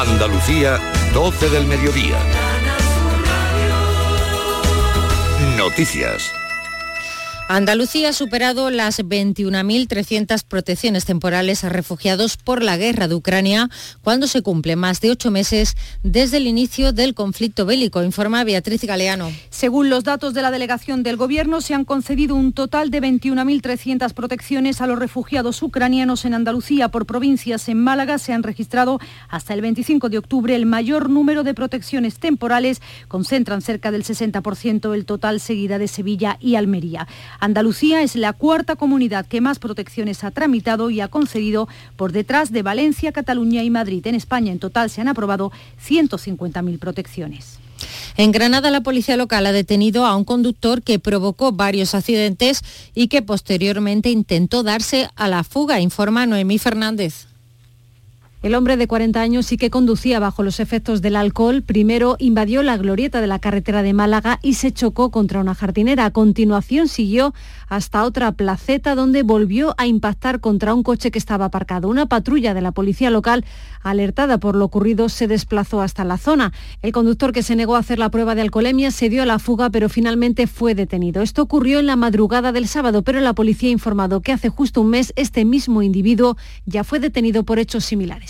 Andalucía, 12 del mediodía. Noticias. Andalucía ha superado las 21.300 protecciones temporales a refugiados por la guerra de Ucrania cuando se cumple más de ocho meses desde el inicio del conflicto bélico, informa Beatriz Galeano. Según los datos de la delegación del Gobierno, se han concedido un total de 21.300 protecciones a los refugiados ucranianos en Andalucía. Por provincias en Málaga se han registrado hasta el 25 de octubre el mayor número de protecciones temporales, concentran cerca del 60% el total seguida de Sevilla y Almería. Andalucía es la cuarta comunidad que más protecciones ha tramitado y ha concedido por detrás de Valencia, Cataluña y Madrid. En España en total se han aprobado 150.000 protecciones. En Granada, la policía local ha detenido a un conductor que provocó varios accidentes y que posteriormente intentó darse a la fuga, informa Noemí Fernández. El hombre de 40 años sí que conducía bajo los efectos del alcohol. Primero invadió la glorieta de la carretera de Málaga y se chocó contra una jardinera. A continuación siguió hasta otra placeta donde volvió a impactar contra un coche que estaba aparcado. Una patrulla de la policía local, alertada por lo ocurrido, se desplazó hasta la zona. El conductor que se negó a hacer la prueba de alcoholemia se dio a la fuga, pero finalmente fue detenido. Esto ocurrió en la madrugada del sábado, pero la policía ha informado que hace justo un mes este mismo individuo ya fue detenido por hechos similares.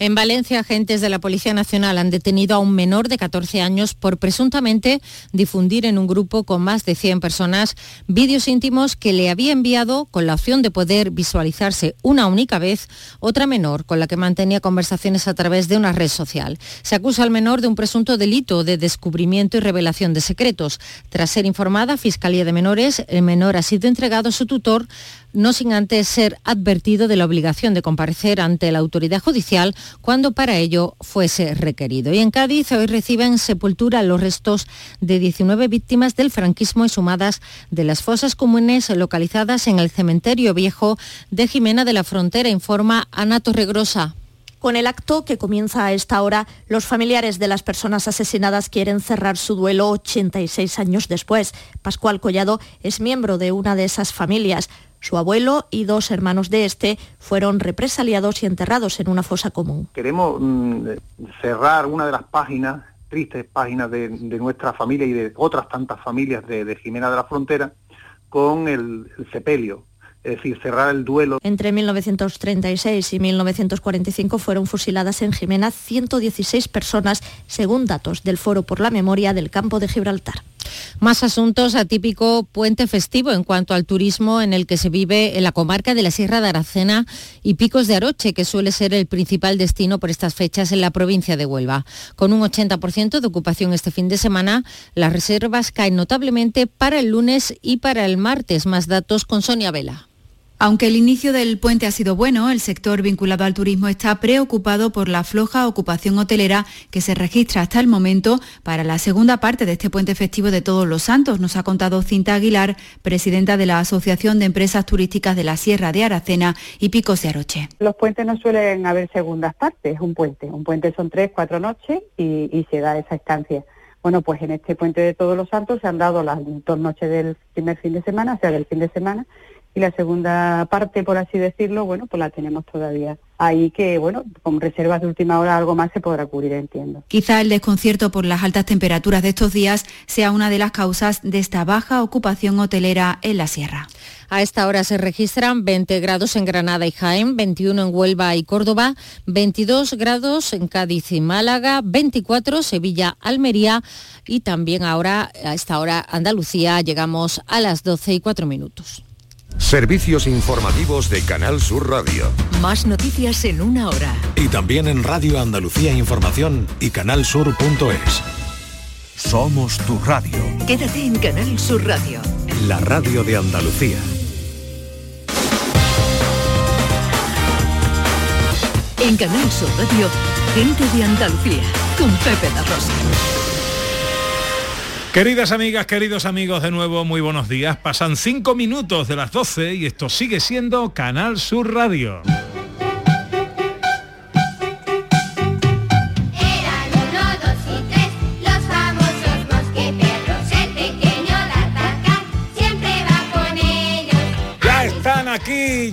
En Valencia, agentes de la Policía Nacional han detenido a un menor de 14 años por presuntamente difundir en un grupo con más de 100 personas vídeos íntimos que le había enviado con la opción de poder visualizarse una única vez otra menor con la que mantenía conversaciones a través de una red social. Se acusa al menor de un presunto delito de descubrimiento y revelación de secretos. Tras ser informada Fiscalía de Menores, el menor ha sido entregado a su tutor no sin antes ser advertido de la obligación de comparecer ante la autoridad judicial cuando para ello fuese requerido. Y en Cádiz hoy reciben sepultura los restos de 19 víctimas del franquismo y sumadas de las fosas comunes localizadas en el cementerio viejo de Jimena de la Frontera, informa Ana Torregrosa. Con el acto que comienza a esta hora, los familiares de las personas asesinadas quieren cerrar su duelo 86 años después. Pascual Collado es miembro de una de esas familias. Su abuelo y dos hermanos de este fueron represaliados y enterrados en una fosa común. Queremos mm, cerrar una de las páginas, tristes páginas de, nuestra familia y de otras tantas familias de, Jimena de la Frontera, con el sepelio, es decir, cerrar el duelo. Entre 1936 y 1945 fueron fusiladas en Jimena 116 personas, según datos del Foro por la Memoria del Campo de Gibraltar. Más asuntos atípico puente festivo en cuanto al turismo en el que se vive en la comarca de la Sierra de Aracena y Picos de Aroche, que suele ser el principal destino por estas fechas en la provincia de Huelva. Con un 80% de ocupación este fin de semana, las reservas caen notablemente para el lunes y para el martes. Más datos con Sonia Vela. Aunque el inicio del puente ha sido bueno, el sector vinculado al turismo está preocupado por la floja ocupación hotelera que se registra hasta el momento para la segunda parte de este puente festivo de Todos los Santos, nos ha contado Cinta Aguilar, presidenta de la Asociación de Empresas Turísticas de la Sierra de Aracena y Picos de Aroche. Los puentes no suelen haber segundas partes, es un puente. Un puente son tres, cuatro noches y, y se da esa estancia. Bueno, pues en este puente de Todos los Santos se han dado las dos noches del primer fin de semana, o sea, del fin de semana, y la segunda parte, por así decirlo, bueno, pues la tenemos todavía ahí que, bueno, con reservas de última hora algo más se podrá cubrir, entiendo. Quizá el desconcierto por las altas temperaturas de estos días sea una de las causas de esta baja ocupación hotelera en la sierra. A esta hora se registran 20 grados en Granada y Jaén, 21 en Huelva y Córdoba, 22 grados en Cádiz y Málaga, 24 Sevilla, Almería y también ahora, a esta hora, Andalucía, llegamos a las 12 y 4 minutos. Servicios informativos de Canal Sur Radio. Más noticias en una hora. Y también en Radio Andalucía Información y canalsur.es. Somos tu radio. Quédate en Canal Sur Radio. La radio de Andalucía. En Canal Sur Radio, gente de Andalucía, con Pepe La Rosa. Queridas amigas, queridos amigos, de nuevo muy buenos días. Pasan cinco minutos de las 12 y esto sigue siendo Canal Sur Radio.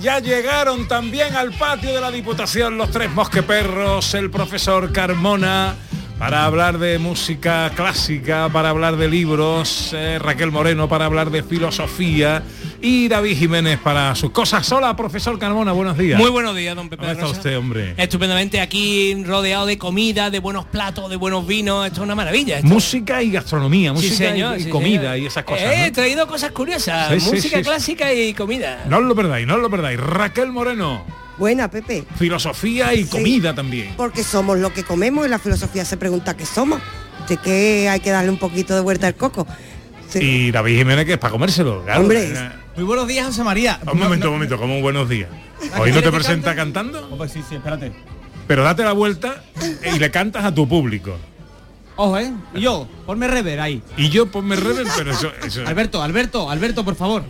Ya Ya llegaron también al patio de la Diputación los tres mosqueperros, el profesor Carmona, para hablar de música clásica, para hablar de libros, eh, Raquel Moreno para hablar de filosofía y David Jiménez para sus cosas. Hola, profesor Carmona, buenos días. Muy buenos días, don Pepe. ¿Cómo está usted, hombre? Estupendamente aquí rodeado de comida, de buenos platos, de buenos vinos. Esto es una maravilla. esto. Música y gastronomía, música y- señor, y, sí, comida señor. y esas cosas. Eh, He traído cosas curiosas. Sí, música clásica y comida. No os lo perdáis, no os lo perdáis. Raquel Moreno, Buena, Pepe. filosofía y Sí. comida también. Porque somos lo que comemos y la filosofía se pregunta qué somos. De que hay que darle un poquito de vuelta al coco. Sí. Y David Jiménez que es para comérselo. claro. Hombre. Eh, Muy buenos días, José María. Un momento, un momento, como un buenos días. Hoy no te presenta cantando, Oh, pues sí, sí, espérate. pero date la vuelta y le cantas a tu público. Ojo, ¿eh? Y yo, ponme rever ahí. Y yo ponme rever, pero eso, eso- Alberto, Alberto, Alberto, por favor.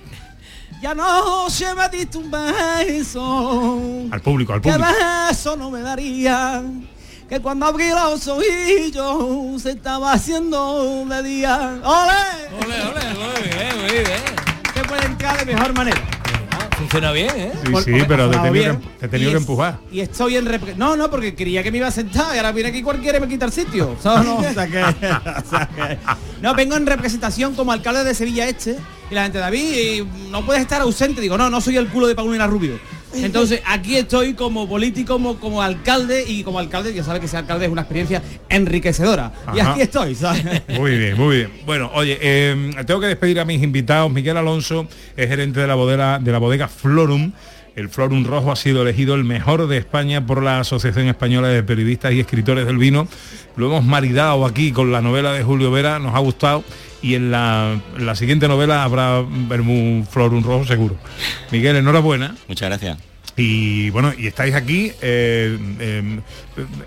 Ya no se me diste un beso. al público, al Que público. beso no me daría. Que cuando abrí los ojillos se estaba haciendo de día. ¡Ole! Ole, ole, muy bien, muy bien. Se puede entrar de mejor manera. Funciona bien, ¿eh? Sí, Por- sí, pero te he tenido, que, te he tenido Y que empujar. Y estoy en rep- No, no, porque creía que me iba a sentar y ahora viene aquí cualquiera y me quita el sitio. ¿sabes? No, o sea que- o sea que- no, vengo en representación como alcalde de Sevilla Este y la gente, David, y no puedes estar ausente. Digo, no, no soy el culo de Paulina Rubio. Entonces aquí estoy como político, como, como alcalde y como alcalde, ya sabe que ser alcalde es una experiencia enriquecedora. Y aquí estoy, ¿sabes? Muy bien, muy bien. Bueno, oye, eh, tengo que despedir a mis invitados. Miguel Alonso es gerente de la bodega, de la bodega Florum. El Florum Rojo ha sido elegido el mejor de España por la Asociación Española de Periodistas y Escritores del Vino. Lo hemos maridado aquí con la novela de Julio Vera, nos ha gustado. Y en la, en la siguiente novela habrá Vermú Florum Rojo seguro. Miguel, enhorabuena. Muchas gracias. Y bueno, y estáis aquí. eh, eh,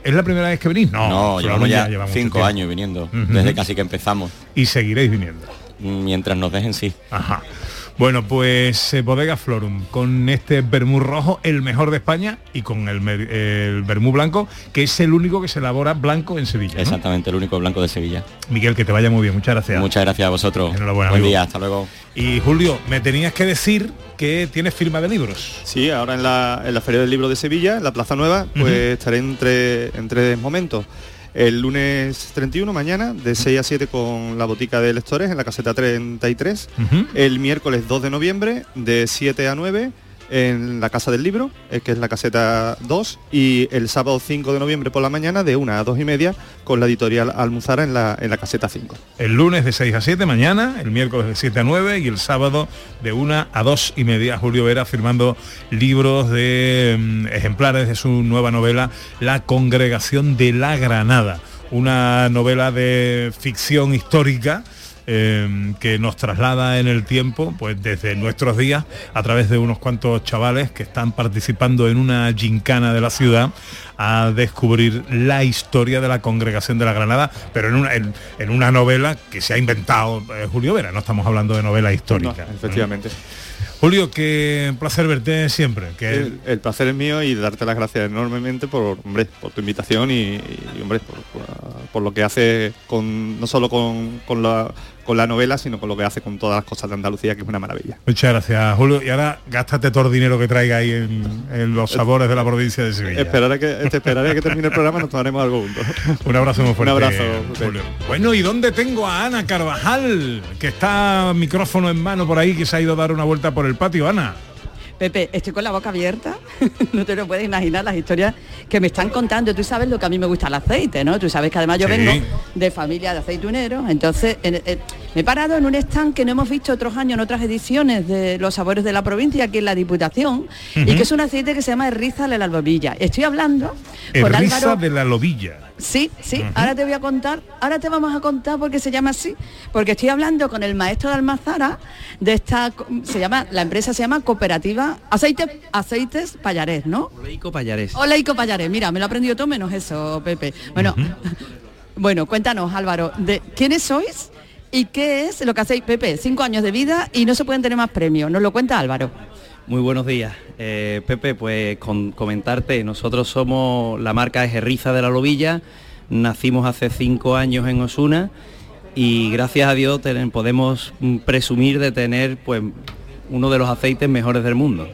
¿Es la primera vez que venís? No, llevamos ya cinco años viniendo, desde casi que empezamos. Y seguiréis viniendo. Mientras nos dejen, sí. Ajá. Bueno, pues eh, Bodega Florum, con este vermú rojo, el mejor de España, y con el, el vermú blanco, que es el único que se elabora blanco en Sevilla. ¿no? Exactamente, el único blanco de Sevilla. Miguel, que te vaya muy bien, muchas gracias. Muchas gracias a vosotros. Enhorabuena, Buen amigo. día, hasta luego. Y Julio, me tenías que decir que tienes firma de libros. Sí, ahora en la, en la Feria del Libro de Sevilla, en la Plaza Nueva, pues estaré entre, en tres momentos. El lunes 31, mañana, de 6 a 7 con la botica de lectores en la caseta 33. Ujú. El miércoles 2 de noviembre, de 7 a 9 en la Casa del Libro, eh, que es la caseta 2, y el sábado 5 de noviembre por la mañana, de 1 a 2 y media, con la editorial Almuzara en la, en la caseta 5. El lunes de 6 a 7 mañana, el miércoles de 7 a 9 y el sábado de 1 a 2 y media. Julio Vera firmando libros de mm, ejemplares de su nueva novela La Congregación de la Granada. Una novela de ficción histórica eh, que nos traslada en el tiempo, pues desde nuestros días, a través de unos cuantos chavales que están participando en una gincana de la ciudad a descubrir la historia de la congregación de la Granada, pero en una, en, en una novela que se ha inventado eh, Julio Vera, no estamos hablando de novela histórica. No, efectivamente. Julio, qué placer verte siempre. Que El, el placer es mío y darte las gracias enormemente por, hombre, por tu invitación y, y, hombre, por, por- por lo que hace con, no solo con, con la, con la novela, sino con lo que hace con todas las cosas de Andalucía, que es una maravilla. Muchas gracias, Julio. Y ahora gástate todo el dinero que traiga ahí en, en los sabores de la provincia de Sevilla. Esperaré que, te esperaré que termine el programa nos tomaremos algo juntos. Un abrazo muy fuerte. Un abrazo. Julio. Bueno, ¿y dónde tengo a Ana Carvajal? Que está micrófono en mano por ahí, que se ha ido a dar una vuelta por el patio. Ana. Pepe, estoy con la boca abierta, no te lo puedes imaginar las historias que me están contando. Tú sabes lo que a mí me gusta el aceite, ¿no? Tú sabes que además yo Sí. vengo de familia de aceituneros, entonces en- en- me he parado en un stand que no hemos visto otros años en otras ediciones de los sabores de la provincia, aquí en la Diputación, y que es un aceite que se llama Erriza de la Albovilla. Estoy hablando con Álvaro... de la Lobilla. Sí, sí, ahora te voy a contar, ahora te vamos a contar por qué se llama así, porque estoy hablando con el maestro de Almazara de esta, se llama, la empresa se llama Cooperativa Aceites, Aceites Payarés, ¿no? Leico Payarés. Hola Ico Payarés, mira, me lo he aprendido todo menos eso, Pepe. Bueno, bueno, cuéntanos Álvaro, de quiénes sois y qué es lo que hacéis, Pepe, cinco años de vida y no se pueden tener más premios, nos lo cuenta Álvaro. Muy buenos días. Eh, Pepe, pues con comentarte, nosotros somos la marca es Erriza de la Lobilla, nacimos hace cinco años en Osuna y gracias a Dios podemos mm, presumir de tener pues uno de los aceites mejores del mundo.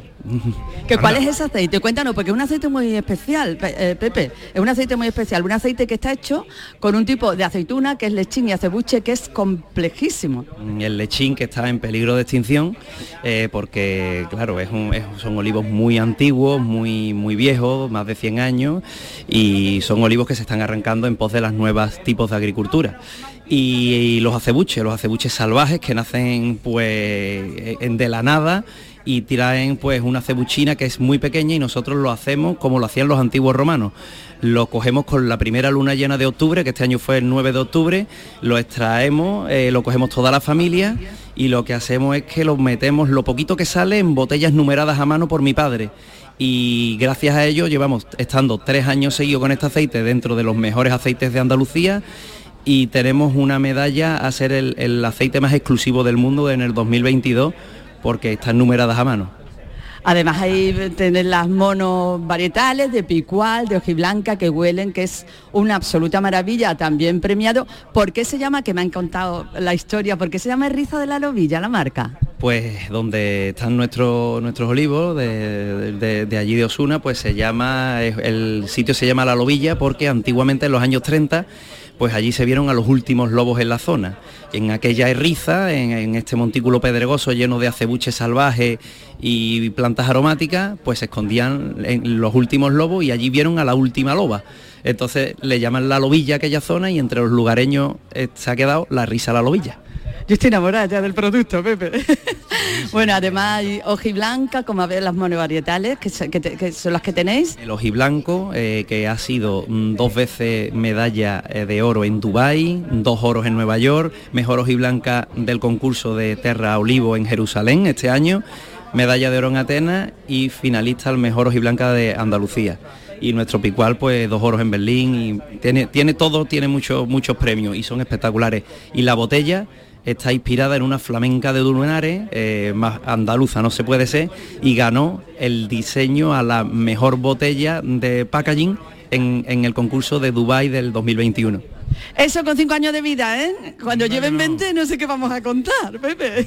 ¿Que ¿Cuál es ese aceite? Cuéntanos, porque es un aceite muy especial, Pe- eh, Pepe. Es un aceite muy especial, un aceite que está hecho con un tipo de aceituna que es lechín y acebuche que es complejísimo. el lechín que está en peligro de extinción eh, porque claro es un- es- son olivos muy antiguos muy muy viejos más de 100 años y son olivos que se están arrancando en pos de las nuevas tipos de agricultura y, los acebuches los acebuches salvajes que nacen pues en de la nada y traen pues una cebuchina que es muy pequeña y nosotros lo hacemos como lo hacían los antiguos romanos. Lo cogemos con la primera luna llena de octubre, que este año fue el 9 de octubre, lo extraemos, eh, lo cogemos toda la familia y lo que hacemos es que lo metemos lo poquito que sale en botellas numeradas a mano por mi padre. Y gracias a ello llevamos estando tres años seguidos con este aceite dentro de los mejores aceites de Andalucía y tenemos una medalla a ser el, el aceite más exclusivo del mundo en el 2022 porque están numeradas a mano. Además ahí tener las monos varietales de picual, de hojiblanca que huelen, que es una absoluta maravilla, también premiado. ¿Por qué se llama, que me han contado la historia, por qué se llama Riza de la Lobilla, la marca? Pues donde están nuestros nuestros olivos de, de- de allí de Osuna, pues se llama, el sitio se llama La Lobilla porque antiguamente en los años 30 pues allí se vieron a los últimos lobos en la zona. En aquella riza, en, en este montículo pedregoso lleno de acebuches salvajes y plantas aromáticas, pues se escondían los últimos lobos y allí vieron a la última loba. Entonces le llaman la lobilla a aquella zona y entre los lugareños eh, se ha quedado la risa la lobilla. Yo estoy enamorada ya del producto, Pepe. bueno, además hay hojiblanca, como a ver las monovarietales, que, se- que te- que son las que tenéis. El ojiblanco, eh, que ha sido mm, dos veces medalla eh, de oro en Dubái, dos oros en Nueva York, mejor ojiblanca del concurso de Terra Olivo en Jerusalén este año, medalla de oro en Atenas y finalista al mejor ojiblanca de Andalucía. Y nuestro picual, pues dos oros en Berlín y tiene, tiene todo, tiene muchos muchos premios y son espectaculares. Y la botella está inspirada en una flamenca de Dunares, eh, más andaluza no se puede ser, y ganó el diseño a la mejor botella de packaging en, en el concurso de Dubai del 2021. Eso con cinco años de vida, ¿eh? Cuando lleven 20 no sé qué vamos a contar, Pepe.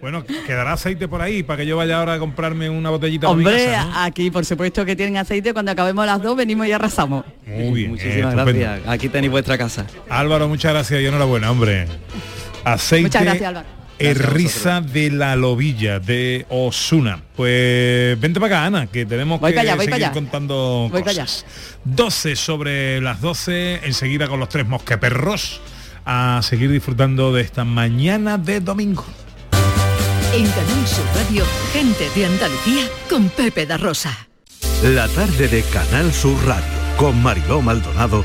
Bueno, quedará aceite por ahí para que yo vaya ahora a comprarme una botellita para mi Hombre, casa, ¿no? aquí por supuesto que tienen aceite, cuando acabemos las dos venimos y arrasamos. Muy bien, Muchísimas gracias. Aquí tenéis vuestra casa. Álvaro, muchas gracias y enhorabuena, hombre. Aceite Muchas gracias. Erriza de la Lobilla de Osuna. Pues vente para acá, Ana, que tenemos Voy que allá, seguir allá. contando Voy para cosas. 12 sobre las 12, enseguida con los tres mosqueperros a seguir disfrutando de esta mañana de domingo. En Canal Sur Radio, gente de Andalucía con Pepe da Rosa. La tarde de Canal Sur Radio con Mariló Maldonado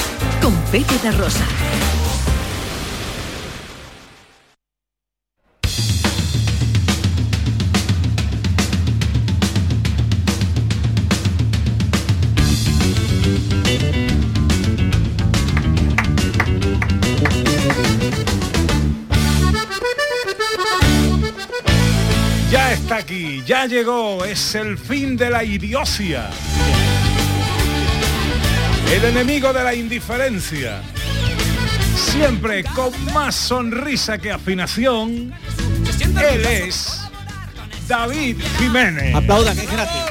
con Pepe da Rosa. Ya está aquí, ya llegó, es el fin de la idiocia. El enemigo de la indiferencia. Siempre con más sonrisa que afinación, él es David Jiménez. Aplauda, que es gratis.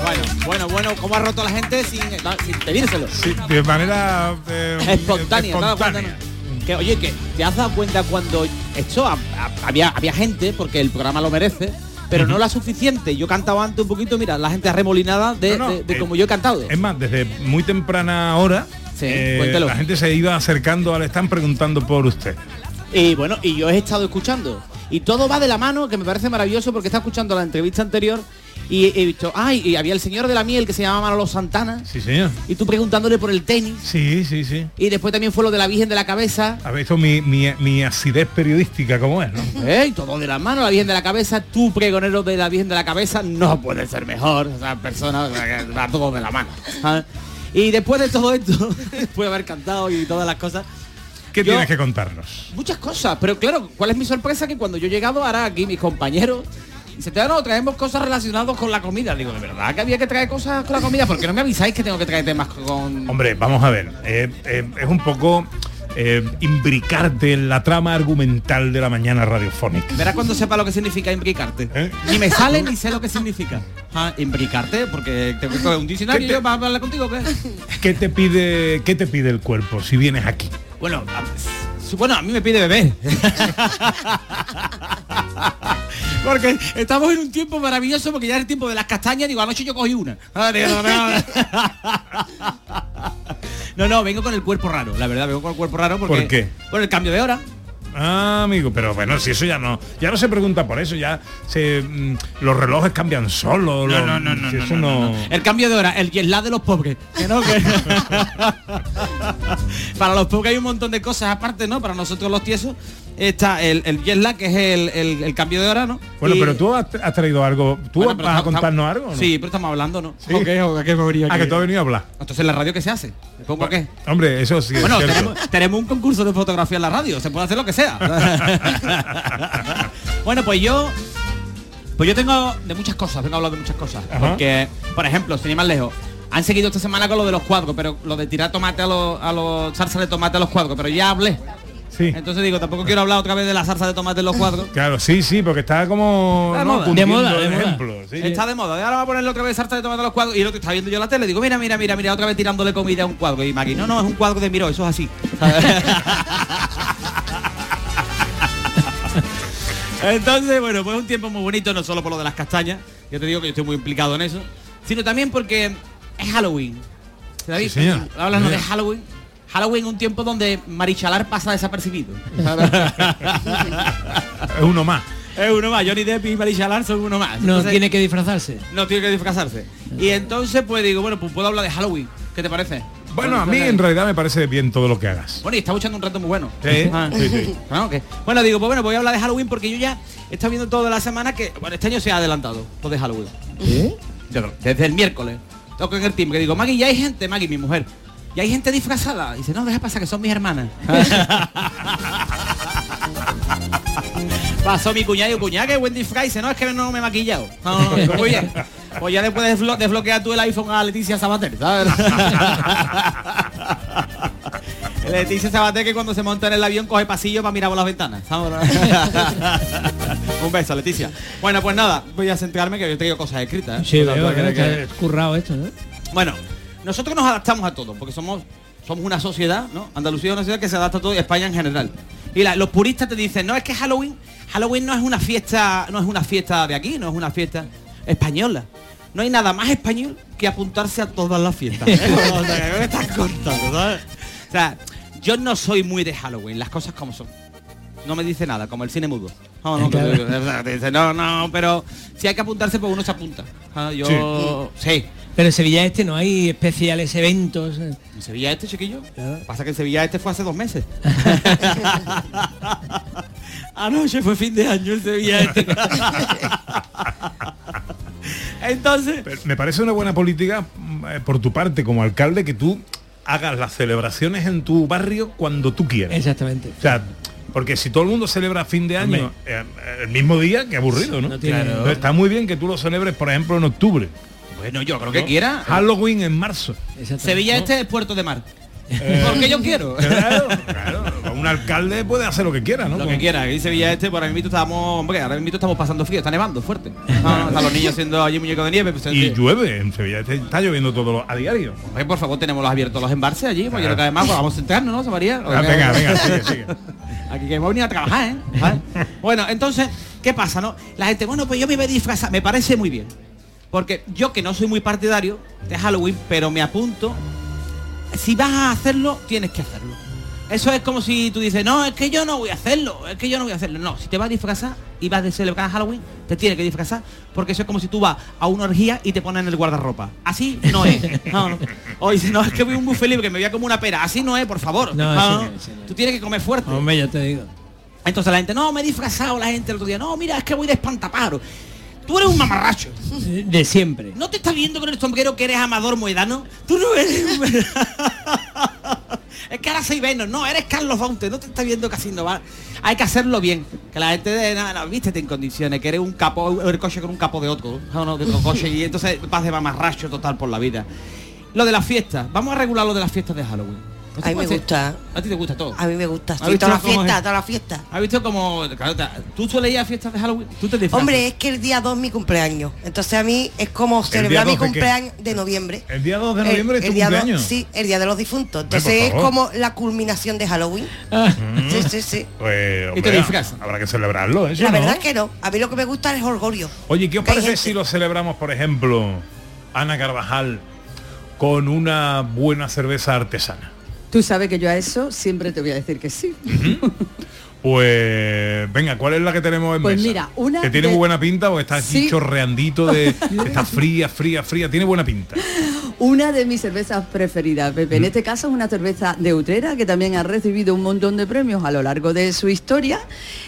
Bueno, bueno, bueno, ¿cómo ha roto la gente sin, sin pedírselo? Sí, de manera eh, espontánea, ¿te has dado cuenta, espontánea. Que, oye, que te has dado cuenta cuando esto había, había gente, porque el programa lo merece, pero no la suficiente. Yo cantaba antes un poquito, mira, la gente arremolinada de, No, no, de- de eh, como yo he cantado. Es más, desde muy temprana hora eh, la gente se iba acercando, ahora están preguntando por usted. Y bueno, y yo he estado escuchando. Y todo va de la mano, que me parece maravilloso porque está escuchando la entrevista anterior y he visto, ay, y había el señor de la miel que se llama Manolo Santana. Sí, señor. Y tú preguntándole por el tenis. Sí, sí, sí. Y después también fue lo de la Virgen de la Cabeza. Habéis visto mi, mi, mi acidez periodística como es, ¿no? ¡Ey! Todo de la mano, la Virgen de la Cabeza, tú pregonero de la Virgen de la Cabeza, no puede ser mejor. O sea, persona, va todo de la mano. ¿sabes? Y después de todo esto, después de haber cantado y todas las cosas, ¿Qué Yo- tienes que contarnos? muchas cosas. Pero claro, ¿cuál es mi sorpresa? Que cuando yo he llegado ahora aquí, mis compañeros, se te no, traemos cosas relacionadas con la comida. Digo, ¿de verdad que había que traer cosas con la comida? ¿Por qué no me avisáis que tengo que traer temas con... Hombre, vamos a ver. eh, eh, es un poco eh, imbricarte en la trama argumental de la mañana radiofónica. Verás cuando sepa lo que significa imbricarte. ¿Eh? Ni me sale ni sé lo que significa. Ah, imbricarte, porque tengo que un diccionario ¿Qué te- para hablar contigo, ¿qué? ¿Qué te pide, qué te pide el cuerpo si vienes aquí? Bueno, a, bueno, a mí me pide beber. porque estamos en un tiempo maravilloso porque ya es el tiempo de las castañas. Digo, anoche yo cogí una. Digo, no, no. No, no, vengo con el cuerpo raro, la verdad, vengo con el cuerpo raro porque... ¿Por qué? Por el cambio de hora. Ah, amigo, pero bueno, si eso ya no, ya no se pregunta por eso, ya se, mm, los relojes cambian solos. los- no, no, no, si no. El cambio de hora, el jet lag de los pobres. Que no, que- Para los pobres hay un montón de cosas aparte, ¿no? Para nosotros los tiesos está el, el jet lag, que es el, el- el cambio de hora, ¿no? Bueno, Y- pero tú has, has traído algo. ¿Tú Bueno, vas a contarnos algo? no? Sí, pero estamos hablando, ¿no? Sí. ¿O qué? ¿O qué me venía Ah, aquí? que tú has venido a hablar. Entonces la radio qué se hace? ¿Me pongo qué? Hombre, eso sí. es Bueno, cierto. tenemos, tenemos un concurso de fotografía en la radio, se puede hacer lo que sea. bueno, pues yo. Pues yo tengo de muchas cosas, vengo a hablar de muchas cosas. Ajá. Porque, por ejemplo, sin ir más lejos, han seguido esta semana con lo de los cuadros, pero lo de tirar tomate a los, a los salsa de tomate a los cuadros, pero ya hablé. Sí. Entonces digo, tampoco quiero hablar otra vez de la salsa de tomate en los cuadros. Claro, sí, sí, porque está como de ¿no? moda. De moda, de moda. sí. Está de moda. Ahora va a ponerle otra vez salsa de tomate a los cuadros. Y el otro está viendo yo la tele. Digo, mira, mira, mira, mira, otra vez tirándole comida a un cuadro. Y Maggie, no, no, es un cuadro de miro, eso es así. Entonces, bueno, pues un tiempo muy bonito, no solo por lo de las castañas, yo te digo que yo estoy muy implicado en eso, sino también porque es Halloween. David, Sí, hablando de. Halloween. Halloween un tiempo donde Marichalar pasa desapercibido. Es uno más. es uno más, Johnny Depp y Marichalar son uno más. No Entonces- tiene que disfrazarse. no tiene que disfrazarse. Y entonces pues digo, bueno, pues puedo hablar de Halloween. ¿Qué te parece? Bueno, a mí en realidad me parece bien todo lo que hagas. Bueno, y está echando un rato muy bueno. Sí, Ah. sí, sí. Ah. Bueno, digo, pues bueno, voy a hablar de Halloween porque yo ya he estado viendo toda la semana que, bueno, este año se ha adelantado, todo de Halloween. Creo, Desde el miércoles. Toco en el team que digo, Maggie, ya hay gente, Maggie, mi mujer. Ya hay gente disfrazada. Y dice, no, deja pasar que son mis hermanas. Pasó mi cuñado y cuñada, que buen disfraz. Dice, no, es que no me he maquillado. No, no, no, muy bien. Pues ya después desblo- desbloquear tú el iPhone a Leticia Sabater, ¿sabes? Leticia Sabater que cuando se monta en el avión coge pasillo para mirar por las ventanas. ¿sabes? Un beso, Leticia. Bueno, pues nada, voy a centrarme que yo tengo cosas escritas. ¿eh? Sí, veo que, que- currado esto, ¿no? Bueno, nosotros nos adaptamos a todo, porque somos somos una sociedad, ¿no? Andalucía es una sociedad que se adapta a todo y España en general. Y la- los puristas te dicen, no, es que Halloween, Halloween no es una fiesta, no es una fiesta de aquí, no es una fiesta española. No hay nada más español que apuntarse a todas las fiestas. ¿eh? o sea, me estás contando, ¿sabes? O sea, yo no soy muy de Halloween, las cosas como son. No me dice nada, como el cine mudo. No, no, Claro. no, no, pero si hay que apuntarse, pues uno se apunta. Ah, Yo, sí. Pero en Sevilla Este no hay especiales eventos. ¿En Sevilla Este, chiquillo? Pasa que en Sevilla Este fue hace dos meses. Anoche fue fin de año en Sevilla Este. Entonces... Pero me parece una buena política mm, eh, por tu parte como alcalde que tú hagas las celebraciones en tu barrio cuando tú quieras. Exactamente. O sea, porque si todo el mundo celebra fin de año eh, el mismo día, qué aburrido, ¿no? No tiene- está muy bien que tú lo celebres, por ejemplo, en octubre. Bueno, yo creo que ¿no? quiera. Halloween en marzo. Sevilla Este es Puerto de Mar. Eh, Porque yo quiero. Claro, claro. Un alcalde puede hacer lo que quiera, ¿no? Lo que quiera, aquí Sevilla Este, por ahora mismo estamos, hombre, ahora mismo estamos pasando frío, está nevando fuerte. No, no, están los niños haciendo allí muñecos de nieve. pues, Y sí. llueve en Sevilla, este- está lloviendo todo lo- a diario. Hombre, por favor, tenemos los abiertos los embarces allí, pues yo creo que además pues, vamos a centrarnos, ¿no, José María? Ah, venga, venga, sigue, sigue. Aquí que hemos venido a trabajar, ¿eh? ¿Vale? bueno, entonces, ¿qué pasa, no? La gente, bueno, pues yo me voy a disfrazar, me parece muy bien. Porque yo que no soy muy partidario de Halloween, pero me apunto si vas a hacerlo, tienes que hacerlo. Eso es como si tú dices, no, es que yo no voy a hacerlo, es que yo no voy a hacerlo. No, si te vas a disfrazar y vas a celebrar Halloween, te tienes que disfrazar, porque eso es como si tú vas a una orgía y te ponen en el guardarropa. Así no es. No, no. O dices, no, es que voy a un buffet libre que me voy a como una pera. Así no es, por favor. No, No, sí, sí. Tú tienes que comer fuerte. Hombre, yo te digo. Entonces la gente, no, me he disfrazado la gente el otro día. No, mira, es que voy de espantapájaro. Tú eres un mamarracho. De siempre. ¿No te estás viendo con el sombrero que eres Amador Moedano? Tú no eres un- Es que ahora soy Venom, no, eres Carlos Fonte, no te estás viendo casi no va. Hay que hacerlo bien. Que la gente de nada, no, vístete en condiciones, que eres un capo, el coche con un capo de otro, no, no, de otro coche, y entonces vas de mamarracho total por la vida. Lo de las fiestas, vamos a regular lo de las fiestas de Halloween. A mí me gusta. A ti te gusta todo. A mí me gusta. ¿Has Sí, visto toda la fiesta, es? toda la fiesta. ¿Has visto como... claro, ¿Tú sueles ir a fiestas de Halloween? ¿Tú te disfrazas? Hombre, es que el día 2 es mi cumpleaños. Entonces a mí es como celebrar mi 2 de cumpleaños de noviembre. El día 2 de El- noviembre es el tu día dos- cumpleaños. sí, el día de los difuntos. Entonces es como la culminación de Halloween. Mm. Sí, sí, sí. Pues, ¿Y te disfrazas? habrá que celebrarlo, eso, La ¿no? verdad es que no. A mí lo que me gusta es el orgullo. Oye, ¿qué os parece si lo celebramos, por ejemplo, Ana Carvajal, con una buena cerveza artesana? Tú sabes que yo a eso siempre te voy a decir que sí. Pues venga, ¿cuál es la que tenemos en Pues mesa? mira, una que tiene de- muy buena pinta porque está aquí Sí. chorreandito de está fría, fría, fría, tiene buena pinta. Una de mis cervezas preferidas, Pepe. En Mm. este caso es una cerveza de Utrera que también ha recibido un montón de premios a lo largo de su historia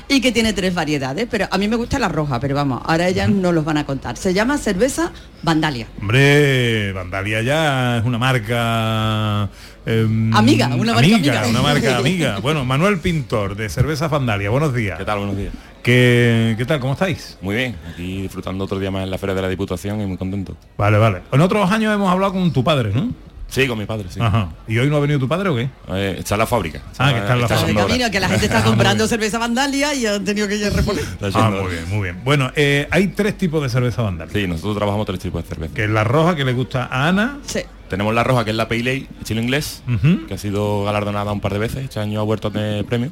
y que tiene tres variedades. Pero a mí me gusta la roja, pero vamos, ahora ellas no los van a contar. Se llama cerveza Vandalia. Hombre, Vandalia ya es una marca em, Amiga, una marca amiga. una marca amiga. Bueno, Manuel Pintor de Cerveza Vandalia, buenos días. ¿Qué tal? Buenos días. ¿Qué, qué tal? ¿Cómo estáis? Muy bien, aquí disfrutando otro día más en la Feria de la Diputación y muy contento. Vale, vale. En otros años hemos hablado con tu padre, ¿no? Sí, con mi padre, sí. Ajá. ¿Y hoy no ha venido tu padre o qué? Eh, está en la fábrica. Ah, que está en la fábrica. obras. que la gente está Ah, comprando bien. cerveza Vandalia y han tenido que ir a reponer. Ah, muy bien, muy bien. Bueno, eh, hay tres tipos de cerveza Vandalia. Sí, nosotros trabajamos tres tipos de cerveza. Que es la roja que le gusta a Ana. Sí. Tenemos la roja, que es la Pale Ale, estilo inglés, que ha sido galardonada un par de veces. Este año ha vuelto a tener premio.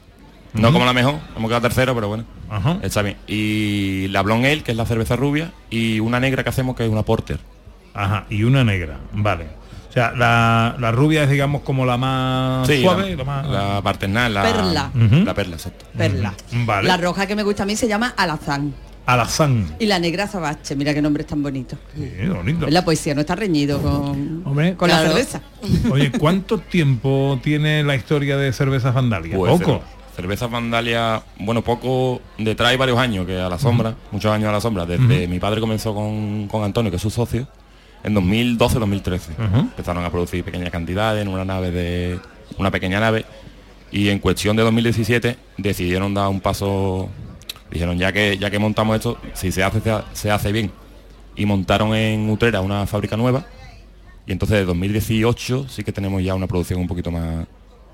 No como la mejor, hemos quedado tercero, pero bueno. Está bien. Y la Blonde Ale, que es la cerveza rubia, y una negra que hacemos, que es una Porter. Ajá, y una negra, vale. O sea, la, la rubia es digamos como la más Sí, suave, la, la más... la la Perla. La perla, exacto. Perla. Vale. La roja que me gusta a mí se llama Alazán. Alazán. Y la negra Zabache, mira qué nombre tan bonito. Sí, bonito. La poesía no está reñido con, Hombre, con la claro. cerveza. Oye, ¿cuánto tiempo tiene la historia de cervezas Vandalia? Pues, Poco. cer- Cerveza Vandalia, bueno, poco, detrás hay varios años que a la sombra, muchos años a la sombra. Desde mi padre comenzó con, con Antonio, que es su socio, en 2012-2013. Ujú. Empezaron a producir pequeñas cantidades en una nave de una pequeña nave y en cuestión de 2017 decidieron dar un paso, dijeron ya que ya que montamos esto, si se hace se ha- se hace bien. Y montaron en Utrera una fábrica nueva y entonces de 2018 sí que tenemos ya una producción un poquito más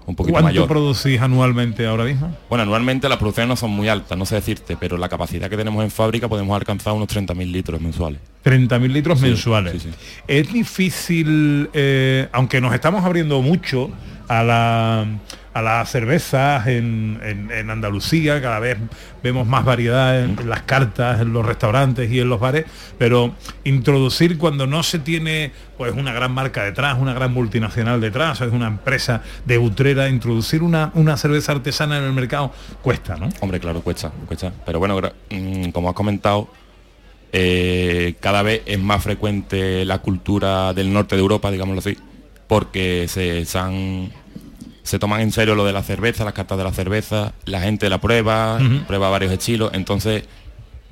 un poquito ¿Cuánto mayor. producís anualmente ahora mismo? Bueno, anualmente las producciones no son muy altas, no sé decirte, pero la capacidad que tenemos en fábrica podemos alcanzar unos 30.000 litros mensuales. 30.000 litros Sí, mensuales. sí, sí. Es difícil, eh, aunque nos estamos abriendo mucho a la a las cervezas en, en- Andalucía, cada vez vemos más variedad en, las cartas, en los restaurantes y en los bares, pero introducir cuando no se tiene pues una gran marca detrás, una gran multinacional detrás, es una empresa de utrera, introducir una, una cerveza artesana en el mercado cuesta, ¿no? Hombre, claro, cuesta, cuesta. Pero bueno, mm, como has comentado, eh, cada vez es más frecuente la cultura del norte de Europa, digámoslo así, porque se, se han- se toman en serio lo de la cerveza, las cartas de la cerveza, la gente la prueba, prueba varios estilos, entonces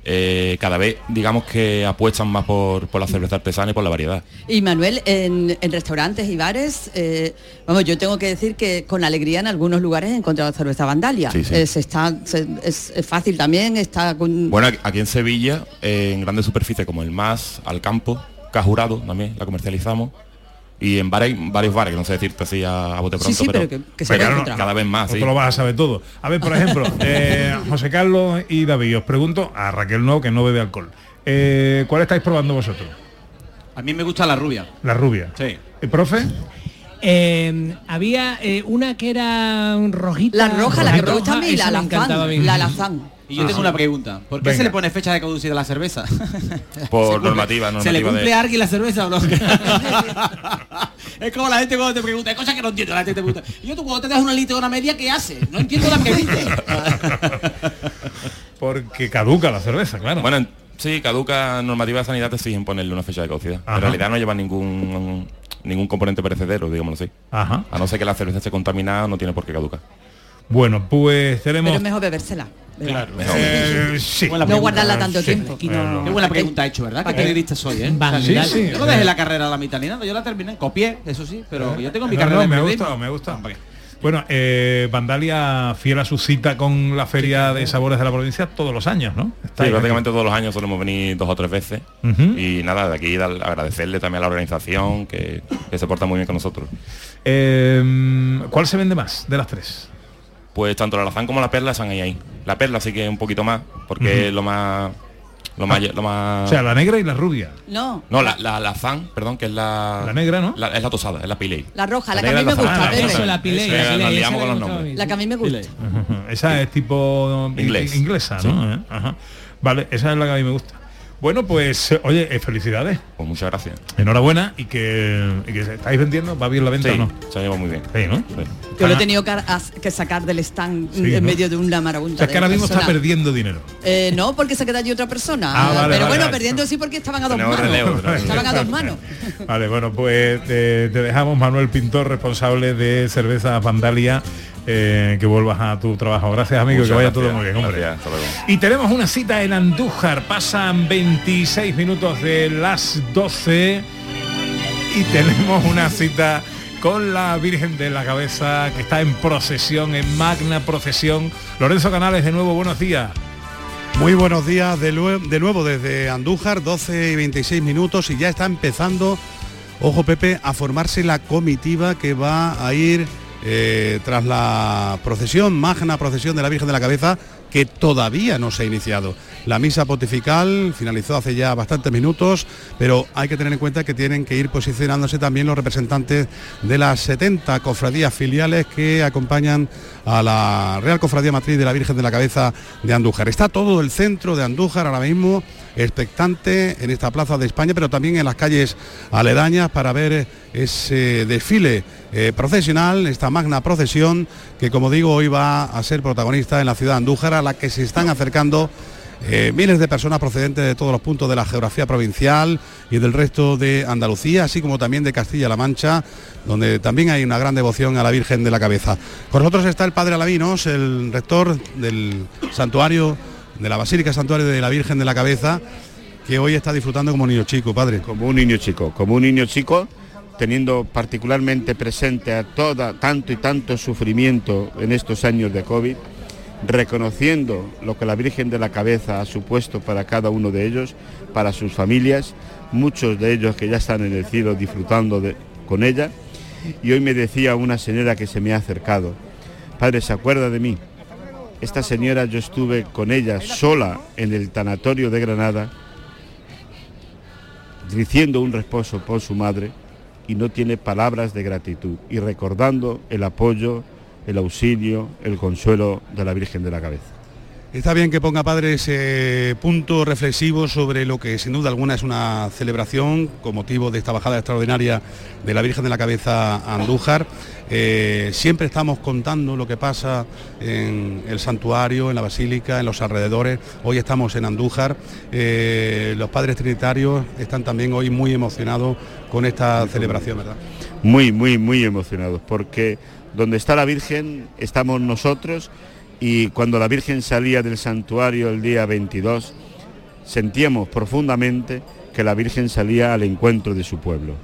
eh, cada vez digamos que apuestan más por, por la cerveza artesana y por la variedad. Y Manuel, en, en restaurantes y bares, eh, vamos, yo tengo que decir que con alegría en algunos lugares he encontrado cerveza Vandalia. Sí, sí. Se está, se- es, es fácil también, está con... Bueno, aquí- en Sevilla, eh, en grandes superficies como el MAS, al campo, Cajurado también la comercializamos. Y en bares, varios bares, que no sé decirte así a, a bote pronto, sí, pero, pero que- que se pero puede claro, encontrar. cada vez más, Tú sí. lo vas a saber todo. A ver, por ejemplo, eh, José Carlos y David, os pregunto, a Raquel no, que no bebe alcohol. Eh, ¿Cuál estáis probando vosotros? A mí me gusta la rubia. La rubia. Sí. ¿El profe? Eh, había eh, una que era rojita. La roja, la que me gusta a mí, la. La alazán. Y yo Ah, tengo sí. una pregunta. ¿Por qué Venga. se le pone fecha de caducidad a la cerveza? Por ¿Se cumple- normativa, ¿Se le normativa cumple de- a alguien la cerveza o no? Es como la gente cuando te pregunta, hay cosas que no entiendo, la gente te pregunta. Y yo tú cuando te das una lista o una media, ¿qué haces? No entiendo la que dices. Porque caduca la cerveza, claro. Bueno, sí, caduca normativa de sanidad te exigen ponerle una fecha de caducidad. Ajá. En realidad no lleva ningún ningún componente perecedero, digámoslo así. Ajá. A no ser que la cerveza esté contaminada, no tiene por qué caducar. Bueno, pues tenemos... Pero es mejor bebérsela. Claro. Eh, sí. No guardarla tanto tiempo. Qué buena pregunta ha hecho, ¿verdad? Qué periodista soy, ¿eh? Van- O sea, Sí, sí. Yo no dejé la carrera a la mitad ni nada, yo la terminé, copié, eso sí, pero yo tengo mi No, carrera no, de me ha gustado, me ha gustado. Bueno, eh, Vandalia fiel a su cita con la Feria de Sabores de la provincia todos los años, ¿no? Está Sí, ahí. prácticamente todos los años solemos venir dos o tres veces. Y nada, de aquí agradecerle también a la organización que, que se porta muy bien con nosotros. Eh, ¿Cuál se vende más de las tres? Pues tanto la lazán como la perla están ahí ahí. La perla sí que un poquito más, porque Ujú. es lo más. Lo más, lo más... O sea, la negra y la rubia. No, No, la, la, la fan, perdón, que es la... La negra, ¿no? La- es la tosada, es la piley. la roja, la, La que a mí me es gusta, Pepe. eso, la piley, la Nos liamos con los nombres. La que a mí me gusta. Esa es tipo Inglés. inglesa, ¿no? Eh, Ajá. Vale, esa es la que a mí me gusta. Bueno, pues, eh, oye, eh, felicidades. Pues muchas gracias. Enhorabuena y que, y que estáis vendiendo, ¿va bien la venta Sí, o no? se lleva muy bien. Sí, ¿no? Yo lo he tenido que, que sacar del stand Sí, en ¿no? medio de una O marabunta. sea, que de ahora mismo está perdiendo dinero. Eh, no, porque se queda allí otra persona. Ah, vale, Pero vale, bueno, vale. perdiendo sí porque estaban a dos Tenemos manos. relevo, estaban a dos manos. Vale, bueno, pues te, te dejamos Manuel Pintor, responsable de Cerveza Vandalia, eh, que vuelvas a tu trabajo. Gracias, amigo, Muchas que vaya gracias. todo muy bien, hombre. Gracias, hasta luego. Y tenemos una cita en Andújar, pasan 26 minutos de las 12 y tenemos una cita con la Virgen de la Cabeza que está en procesión, en magna procesión. Lorenzo Canales, de nuevo, buenos días. Muy buenos días de, de nuevo desde Andújar, 12 y 26 minutos y ya está empezando, ojo Pepe, a formarse la comitiva que va a ir eh, tras la procesión, magna procesión de la Virgen de la Cabeza, que todavía no se ha iniciado. La misa pontifical finalizó hace ya bastantes minutos, pero hay que tener en cuenta que tienen que ir posicionándose también los representantes de las 70 cofradías filiales que acompañan a la Real Cofradía Matriz de la Virgen de la Cabeza de Andújar. Está todo el centro de Andújar ahora mismo expectante en esta plaza de España, pero también en las calles aledañas para ver ese desfile eh, procesional, esta magna procesión que como digo hoy va a ser protagonista en la ciudad de Andújar, a la que se están acercando eh, miles de personas procedentes de todos los puntos de la geografía provincial y del resto de Andalucía, así como también de Castilla-La Mancha, donde también hay una gran devoción a la Virgen de la Cabeza. Con nosotros está el Padre Alaminos, el rector del santuario, de la Basílica Santuario de la Virgen de la Cabeza, que hoy está disfrutando como niño chico, Padre. Como un niño chico, como un niño chico, teniendo particularmente presente a toda, tanto y tanto sufrimiento en estos años de COVID, reconociendo lo que la Virgen de la Cabeza ha supuesto para cada uno de ellos, para sus familias, muchos de ellos que ya están en el cielo disfrutando de- con ella. Y hoy me decía una señora que se me ha acercado, Padre, ¿se acuerda de mí? Esta señora yo estuve con ella sola en el tanatorio de Granada, diciendo un reposo por su madre y no tiene palabras de gratitud y recordando el apoyo, el auxilio, el consuelo de la Virgen de la Cabeza. Está bien que ponga padre ese punto reflexivo sobre lo que sin duda alguna es una celebración con motivo de esta bajada extraordinaria de la Virgen de la Cabeza a Andújar. Eh, siempre estamos contando lo que pasa en el santuario, en la basílica, en los alrededores. Hoy estamos en Andújar. Eh, los padres trinitarios están también hoy muy emocionados con esta celebración, ¿verdad? Muy, muy, muy emocionados porque donde está la Virgen estamos nosotros y cuando la Virgen salía del santuario el día 22 sentíamos profundamente que la Virgen salía al encuentro de su pueblo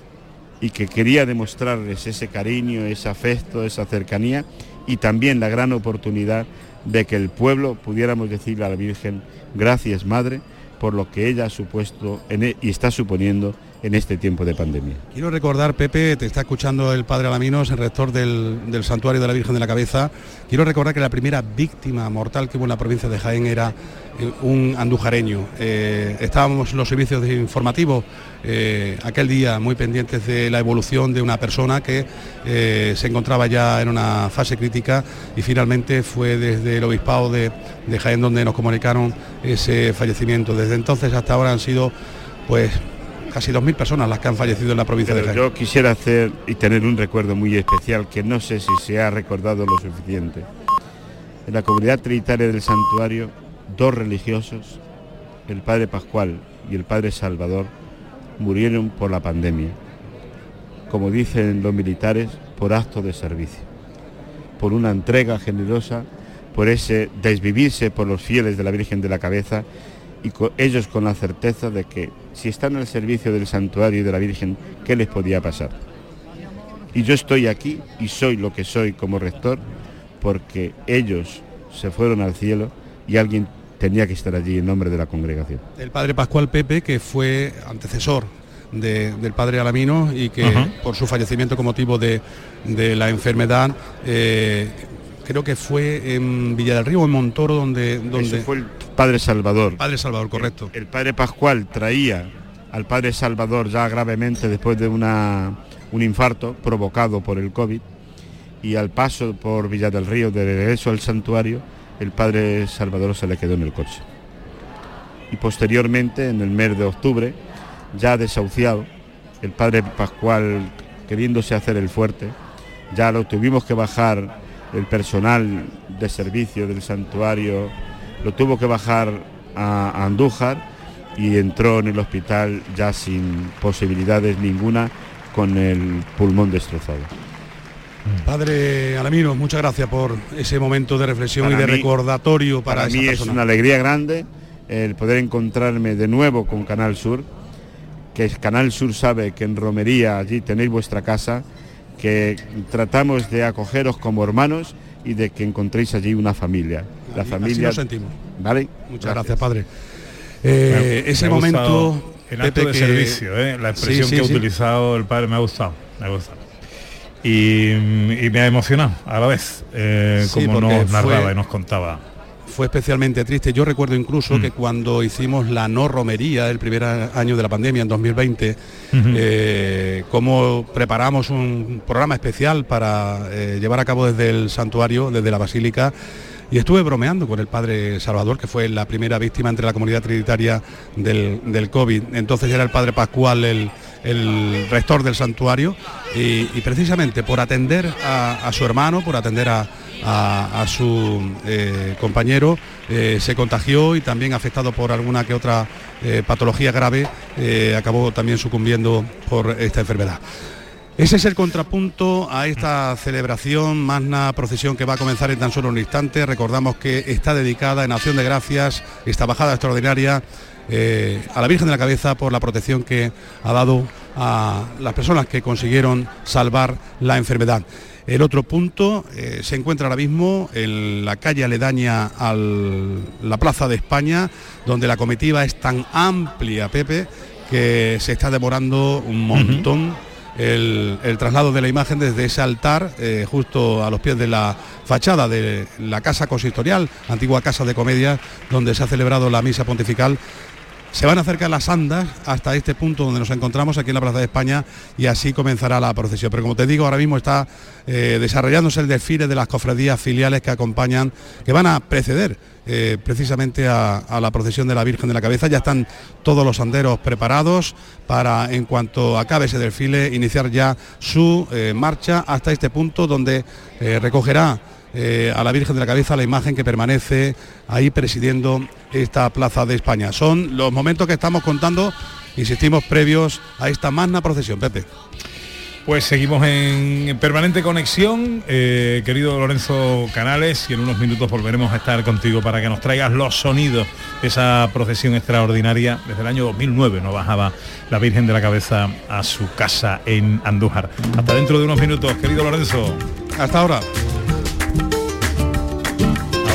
y que quería demostrarles ese cariño, ese afecto, esa cercanía y también la gran oportunidad de que el pueblo pudiéramos decirle a la Virgen, gracias Madre, por lo que ella ha supuesto e- y está suponiendo en este tiempo de pandemia. Quiero recordar, Pepe, te está escuchando el padre Alaminos, el rector del, Santuario de la Virgen de la Cabeza. Quiero recordar que la primera víctima mortal que hubo en la provincia de Jaén era eh, un andujareño. Eh, estábamos los servicios informativos eh, aquel día muy pendientes de la evolución de una persona que eh, se encontraba ya en una fase crítica y finalmente fue desde el obispado de, de Jaén donde nos comunicaron ese fallecimiento. Desde entonces hasta ahora han sido pues casi 2.000 personas las que han fallecido en la provincia Pero de Jaén. yo quisiera hacer y tener un recuerdo muy especial que no sé si se ha recordado lo suficiente. En la comunidad trinitaria del santuario, dos religiosos, el padre Pascual y el padre Salvador, murieron por la pandemia. Como dicen los militares, por acto de servicio, por una entrega generosa, por ese desvivirse por los fieles de la Virgen de la Cabeza y co- ellos con la certeza de que si están al servicio del santuario y de la Virgen, ¿qué les podía pasar? Y yo estoy aquí y soy lo que soy como rector porque ellos se fueron al cielo y alguien tenía que estar allí en nombre de la congregación. El padre Pascual Pepe, que fue antecesor de- del padre Alamino y que por su fallecimiento con motivo de, de la enfermedad, eh, creo que fue en Villa del Río, en Montoro, donde... donde Eso fue el padre Salvador. Padre Salvador, correcto. El padre Pascual traía al padre Salvador ya gravemente después de una, un infarto provocado por el COVID y al paso por Villa del Río de regreso al santuario, el padre Salvador se le quedó en el coche. Y posteriormente, en el mes de octubre, ya desahuciado, el padre Pascual queriéndose hacer el fuerte, ya lo tuvimos que bajar el personal de servicio del santuario, lo tuvo que bajar a, Andújar y entró en el hospital ya sin posibilidades ninguna con el pulmón destrozado. Padre Alamino, muchas gracias por ese momento de reflexión Para y de mí- recordatorio para, Para esa mí es una alegría grande el poder encontrarme de nuevo con Canal Sur, que Canal Sur sabe que en Romería allí tenéis vuestra casa, que tratamos de acogeros como hermanos y de que encontréis allí una familia. La Así familia. lo sentimos. ¿Vale? Muchas gracias, padre. Eh, Me- ese momento... El acto Pepe, de que- servicio, ¿eh? la expresión Sí, sí, que ha utilizado el padre me ha gustado, me ha gustado. Y, y me ha emocionado a la vez, eh, Sí, como nos narraba fue- y nos contaba. Fue especialmente triste. Yo recuerdo incluso Mm. que cuando hicimos la no romería el primer año de la pandemia, en 2020, Ujú. eh, cómo preparamos un programa especial para eh, llevar a cabo desde el santuario, desde la basílica. Y estuve bromeando con el padre Salvador, que fue la primera víctima entre la comunidad trinitaria del, del COVID. Entonces era el padre Pascual el, el rector del santuario y, precisamente por atender a, su hermano, por atender a, su eh, compañero, eh, se contagió y también afectado por alguna que otra eh, patología grave, acabó también sucumbiendo por esta enfermedad. Ese es el contrapunto a esta celebración, magna procesión que va a comenzar en tan solo un instante. Recordamos que está dedicada en acción de gracias, esta bajada extraordinaria eh, a la Virgen de la Cabeza por la protección que ha dado a las personas que consiguieron salvar la enfermedad. El otro punto eh, se encuentra ahora mismo en la calle aledaña a la Plaza de España, donde la comitiva es tan amplia, Pepe, que se está demorando un montón el, el traslado de la imagen desde ese altar, eh, justo a los pies de la fachada de la Casa Consistorial, antigua Casa de Comedia, donde se ha celebrado la misa pontifical. Se van a acercar las andas hasta este punto donde nos encontramos, aquí en la Plaza de España, y así comenzará la procesión. Pero como te digo, ahora mismo está eh, desarrollándose el desfile de las cofradías filiales que acompañan, que van a preceder eh, precisamente a, la procesión de la Virgen de la Cabeza. Ya están todos los anderos preparados para, en cuanto acabe ese desfile, iniciar ya su eh, marcha hasta este punto donde recogerá eh, a la Virgen de la Cabeza la imagen que permanece ahí presidiendo esta Plaza de España. Son los momentos que estamos contando, insistimos, previos a esta magna procesión, Pepe. Pues seguimos en permanente conexión, eh, querido Lorenzo Canales, y en unos minutos volveremos a estar contigo para que nos traigas los sonidos de esa procesión extraordinaria. Desde el año 2009 no bajaba la Virgen de la Cabeza a su casa en Andújar. Hasta dentro de unos minutos, querido Lorenzo. Hasta ahora.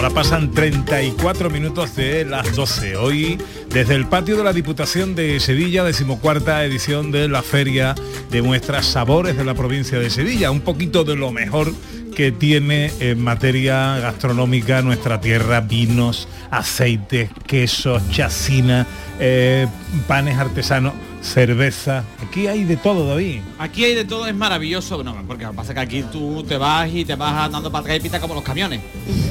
Ahora pasan 34 minutos de las 12. Hoy, desde el patio de la Diputación de Sevilla, decimocuarta edición de la Feria de Muestras Sabores de la provincia de Sevilla. Un poquito de lo mejor que tiene en materia gastronómica nuestra tierra, vinos, aceites, quesos, chacina, eh, panes artesanos. Cerveza. Aquí hay de todo, David. Aquí hay de todo, es maravilloso. No, porque lo que pasa es que aquí tú te vas y te vas andando para atrás y pita como los camiones.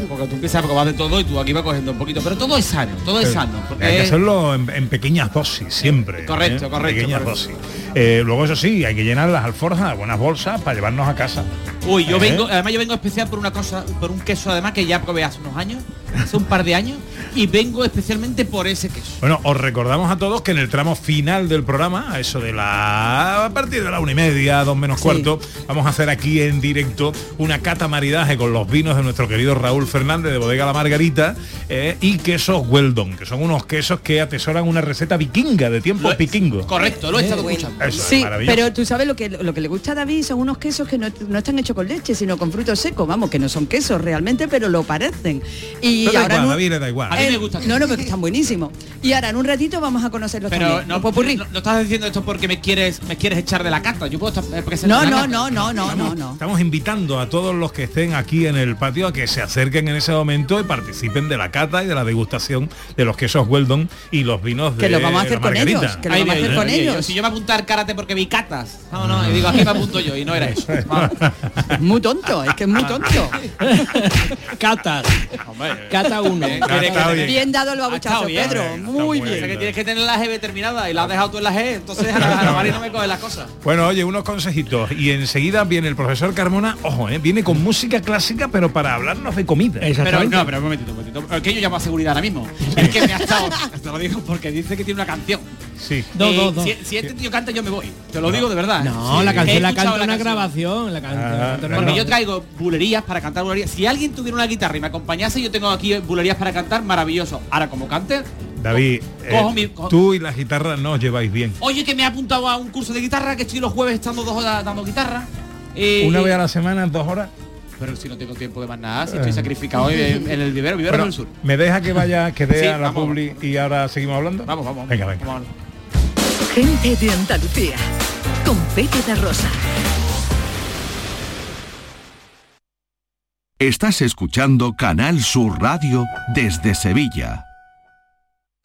Porque tú empiezas a probar de todo y tú aquí vas cogiendo un poquito. Pero todo es sano, todo es sano. porque Hay que hacerlo en, en pequeñas dosis, siempre. Correcto, ¿eh? correcto, Pequeñas correcto. dosis. Eh, luego, eso sí, hay que llenar las alforjas buenas bolsas para llevarnos a casa. Uy, yo ¿Eh? vengo, además yo vengo especial por una cosa, por un queso además que ya probé hace unos años, hace un par de años, y vengo especialmente por ese queso. Bueno, os recordamos a todos que en el tramo final del programa, a eso de la a partir de la una y media, dos menos Sí. cuarto, vamos a hacer aquí en directo una cata maridaje con los vinos de nuestro querido Raúl Fernández de Bodega La Margarita eh, y quesos Weldon, que son unos quesos que atesoran una receta vikinga de tiempo vikingo. Correcto, lo he estado escuchando. Eso es Sí, maravilloso. pero tú sabes lo que lo que le gusta a David son unos quesos que no, no están hechos con leche, sino con frutos secos, vamos, que no son quesos realmente, pero lo parecen. Y Pero da ahora igual, David, da igual. A mí me gusta. No, no, porque están buenísimos. Y ahora en un ratito vamos a conocerlos Pero también. no, popurrí. no, no estás diciendo esto porque me quieres me quieres echar de la carta. Yo puedo estar, eh, No, no, no, no, no, no, no. Estamos invitando a todos los que estén aquí en el patio a que se acerquen en ese momento y participen de la cata y de la degustación de los quesos Weldon y los vinos de Que lo vamos a hacer con ellos, que lo vamos a hacer con ellos. Si yo me apunto al karate porque vi catas. No, no, y digo, aquí me apunto yo y no era eso. Es muy tonto, es que es muy tonto. Cata. Cata uno. Bien dado el babuchazo, bien. Pedro. Muy O sea, bien. que tienes que tener la G determinada y la has dejado tú en la G, entonces a la, a la Mari no me coge las cosas. Bueno, oye, unos consejitos. Y enseguida viene el profesor Carmona, ojo, eh, viene con música clásica, pero para hablarnos de comida. Pero no, pero un momentito, un momentito. Es que yo llamo a seguridad ahora mismo. Es que me ha estado. Te lo digo porque dice que tiene una canción. Sí. Dos, Eh, dos, dos. Si, si este tío canta, yo me voy. Te lo digo de verdad. No, Sí. la canción la canta una canción. grabación. La canta, Ah, canta una Porque yo traigo bulerías para cantar bulerías. Si alguien tuviera una guitarra y me acompañase, yo tengo aquí bulerías para cantar, maravilloso. Ahora, como cante, David, eh, Cojo mi- cojo- tú y la guitarra no os lleváis bien. oye que me he apuntado a un curso de guitarra, que estoy los jueves estando dos horas dando guitarra. Eh, Una vez a la semana, dos horas. Pero si no tengo tiempo de más nada, si estoy sacrificado en, en el vivero, vivero Bueno, del sur. ¿Me deja que vaya, que dé Sí, a la vamos. publi y ahora seguimos hablando? Vamos, vamos. Venga, venga. Vamos. Gente de Andalucía. Con Pepe da Rosa. Estás escuchando Canal Sur Radio desde Sevilla.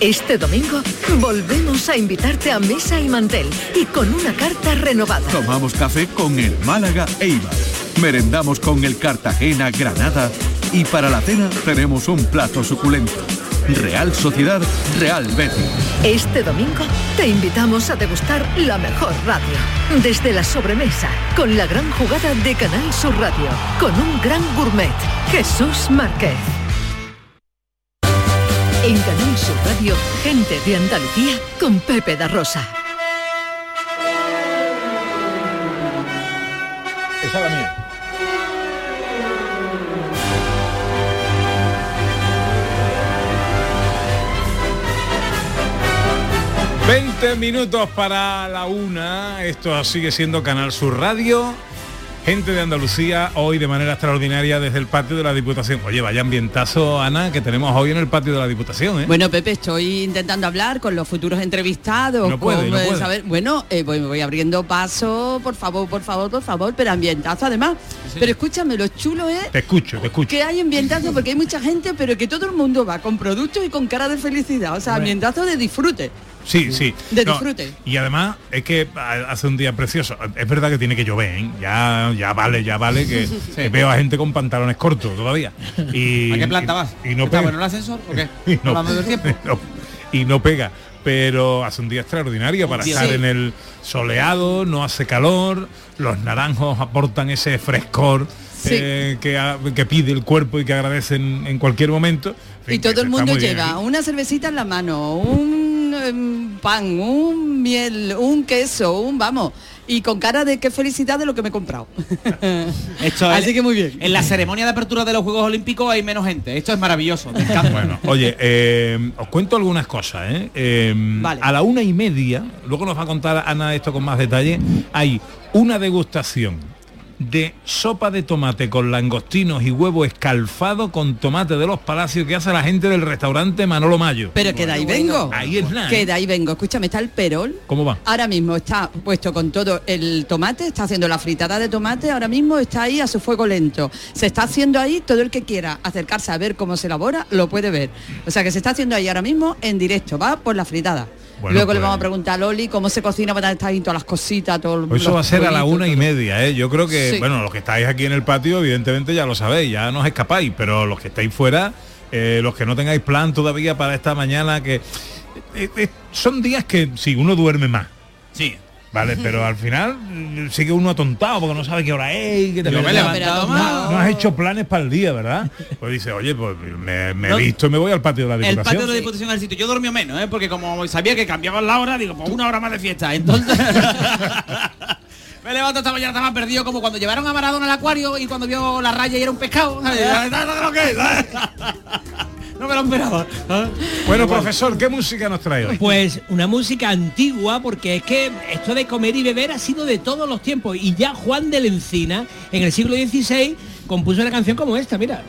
Este domingo volvemos a invitarte a mesa y mantel y con una carta renovada. Tomamos café con el Málaga Eibar. Merendamos con el Cartagena Granada. Y para la cena tenemos un plato suculento. Real Sociedad, Real Betis. Este domingo te invitamos a degustar la mejor radio. Desde la sobremesa, con la gran jugada de Canal Sur Radio, con un gran gourmet, Jesús Márquez. En Canal Sur Radio, gente de Andalucía con Pepe da Rosa. Esa es la mía. ...20 minutos para la una... ...esto sigue siendo Canal Sur Radio... Gente de Andalucía, hoy de manera extraordinaria desde el patio de la Diputación. Oye, vaya ambientazo, Ana, que tenemos hoy en el patio de la Diputación, ¿eh? Bueno, Pepe, estoy intentando hablar con los futuros entrevistados. No puede, con, no eh, puede. saber- bueno, eh, voy, voy abriendo paso, por favor, por favor, por favor, pero ambientazo además. Pero escúchame, lo chulo es Te escucho, te escucho. que hay ambientazo porque hay mucha gente, pero que todo el mundo va con productos y con cara de felicidad. O sea, ambientazo de disfrute. Sí, sí. De No, disfrute. Y además es que ha- hace un día precioso. Es verdad que tiene que llover, ¿eh? Ya, ya vale, ya vale que, veo a gente con pantalones cortos todavía. Y, ¿A qué planta vas? Y, y no ¿Está pega. bueno el ascensor o qué? y, no, Hablando del tiempo. no, y no pega. Pero hace un día extraordinario para Sí. estar en el soleado, no hace calor, los naranjos aportan ese frescor Sí. eh, que, a- que pide el cuerpo y que agradecen en cualquier momento. En fin, Y todo el mundo muy bien una cervecita en la mano, un em, pan, un miel, un queso, un vamos. Y con cara de qué felicidad de lo que me he comprado. Esto Así que muy bien. En la ceremonia de apertura de los Juegos Olímpicos hay menos gente. Esto es maravilloso. Me encanta. Bueno, oye, eh, os cuento algunas cosas. ¿eh? Eh, Vale. A la una y media, luego nos va a contar Ana esto con más detalle, hay una degustación de sopa de tomate con langostinos y huevo escalfado con tomate de los palacios que hace la gente del restaurante Manolo Mayo. Pero que de ahí vengo. Ahí es nada. Que ¿eh? de ahí vengo. Escúchame, está el perol. ¿Cómo va? Ahora mismo está puesto con todo el tomate, está haciendo la fritada de tomate, ahora mismo está ahí a su fuego lento. Se está haciendo ahí, todo el que quiera acercarse a ver cómo se elabora, lo puede ver. O sea que se está haciendo ahí ahora mismo en directo, va por la fritada. Bueno, Luego le pues- vamos a preguntar a Loli cómo se cocina para estar ahí todas las cositas, todo Pues eso va a ser a la una y media, ¿eh? Yo creo que, Sí. bueno, los que estáis aquí en el patio, evidentemente ya lo sabéis, ya no os escapáis, pero los que estáis fuera, eh, los que no tengáis plan todavía para esta mañana, que eh, eh, son días que si uno duerme más. Sí. Vale, pero al final sigue uno atontado porque no sabe qué hora es. y que te Yo me he no, levantado no- no has hecho planes para el día, ¿verdad? Pues dice, oye, pues me, me No. he visto y me voy al patio de la El Diputación. patio de la Diputación al sitio. Yo dormí menos, ¿eh? porque como sabía que cambiaban la hora, digo, pues una hora más de fiesta. Entonces... Me levanto esta mañana, estaba perdido como cuando llevaron a Maradona al acuario y cuando vio la raya y era un pescado. No me lo esperaba. Bueno, profesor, ¿qué música nos trae hoy? Pues una música antigua, porque es que esto de comer y beber ha sido de todos los tiempos. Y ya Juan de la Encina, en el siglo XVI, compuso una canción como esta, mira.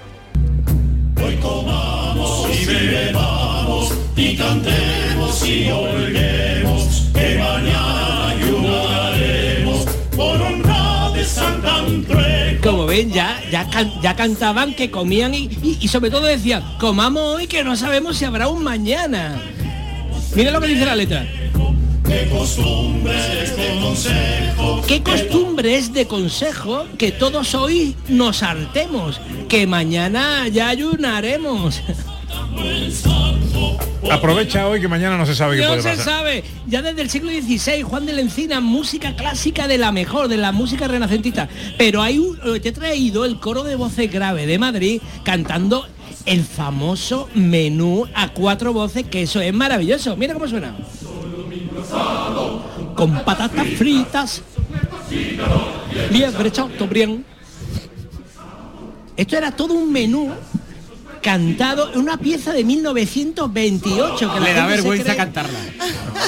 y bebamos y cantemos y holguemos que mañana ayudaremos por honra de San Andrés. Como ven, ya, ya, can- ya cantaban que comían y, y- y sobre todo decían, comamos hoy que no sabemos si habrá un mañana. Mira lo que dice la letra. Qué costumbres de consejo ¿Qué costumbre es de consejo que todos hoy nos hartemos? Que mañana ya ayunaremos. Aprovecha hoy que mañana no se sabe qué No puede se pasar. sabe. Ya desde el siglo XVI, Juan de la Encina, música clásica de la mejor, de la música renacentista. Pero hay un, eh, te he traído el coro de voces grave de Madrid cantando el famoso menú a cuatro voces, que eso es maravilloso. Mira cómo suena. Con patatas fritas, liebre chateaubriand. Esto era todo un menú cantado una pieza de 1928 que la Le da vergüenza cantarla.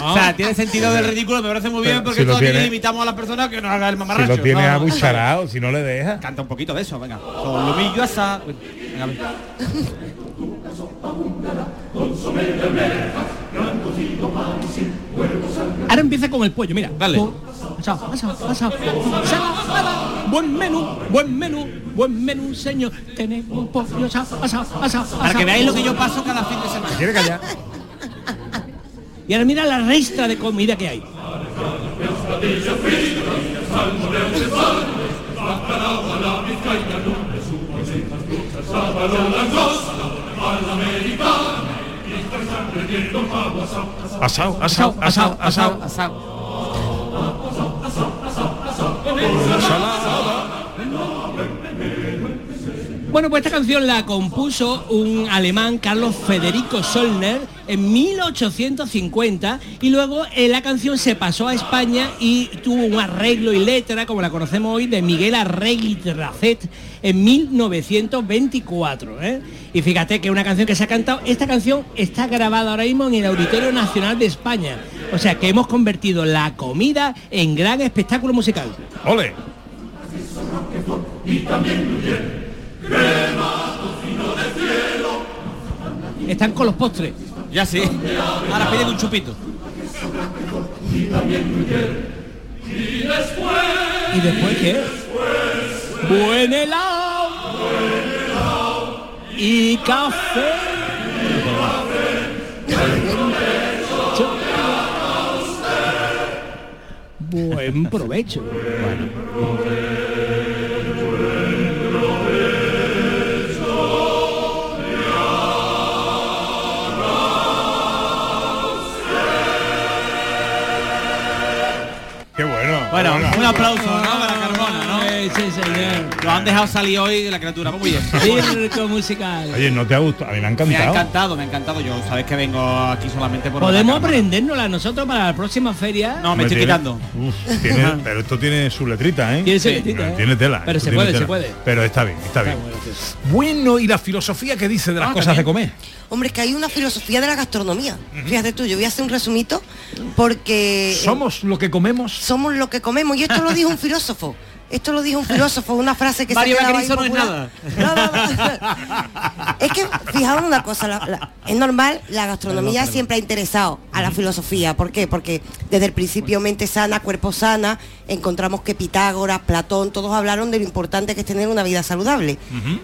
O sea, tiene sentido del ridículo, me parece muy bien porque si tiene- limitamos a las personas que nos haga el Si mamarracho. lo tienes No, abucharado, si no le dejas. Canta un poquito de eso, venga. Solomillo asa. Venga, a ver. Ahora empieza con el pollo, mira. Dale. Asao, asao. Ensalada, Buen menú, buen menú, buen menú, señor. Tenemos pollo asao, asao, asao, Para que asao. veáis lo que yo paso cada fin de semana. ¿Quiere callar? Y ahora mira la restra de comida que hay. Asao, asao, asao, asao. Shalom. Bueno, pues esta canción la compuso un alemán, Carlos Federico Solner, en 1850 y luego eh, la canción se pasó a España y tuvo un arreglo y letra, como la conocemos hoy, de Miguel Arregui Tracet en 1924. ¿eh? Y fíjate que una canción que se ha cantado, esta canción está grabada ahora mismo en el Auditorio Nacional de España. O sea que hemos convertido la comida en gran espectáculo musical. ¡Ole! Están con los postres. Ya sí. Ahora piden un chupito. Y después, ¿Y después qué? Buen helado. Y café. Buen provecho. Bueno. Bueno, un aplauso, ¿no? Sí, señor. Lo han dejado salir hoy la criatura, pues muy bien. Circo musical. Oye, ¿no te ha gustado? A mí me ha Me ha encantado. encantado, me ha encantado. Yo sabes que vengo aquí solamente por Podemos la cámara. aprendérnosla nosotros para la próxima feria. No, me estoy tiene- quitando. Uf, tiene- pero esto tiene su letrita, ¿eh? Tiene su Sí. letrita, ¿eh? Tiene tela. Pero se puede, se puede. Pero está bien, está bien. Bueno, ¿y la filosofía que dice de las Ah, cosas de comer? Hombre, que hay una filosofía de la gastronomía. Fíjate tú, yo voy a hacer un resumito porque... eh, ¿Somos lo que comemos? Somos lo que comemos. Y esto lo dijo un filósofo. Esto lo dijo un filósofo, una frase que Mario se Bagrizo no es nada. Es que, fijaos una cosa, la- la- es normal, la gastronomía Perdón, perdón. siempre ha interesado a la filosofía. ¿Por qué? Porque desde el principio mente sana, cuerpo sana, encontramos que Pitágoras, Platón, todos hablaron de lo importante que es tener una vida saludable.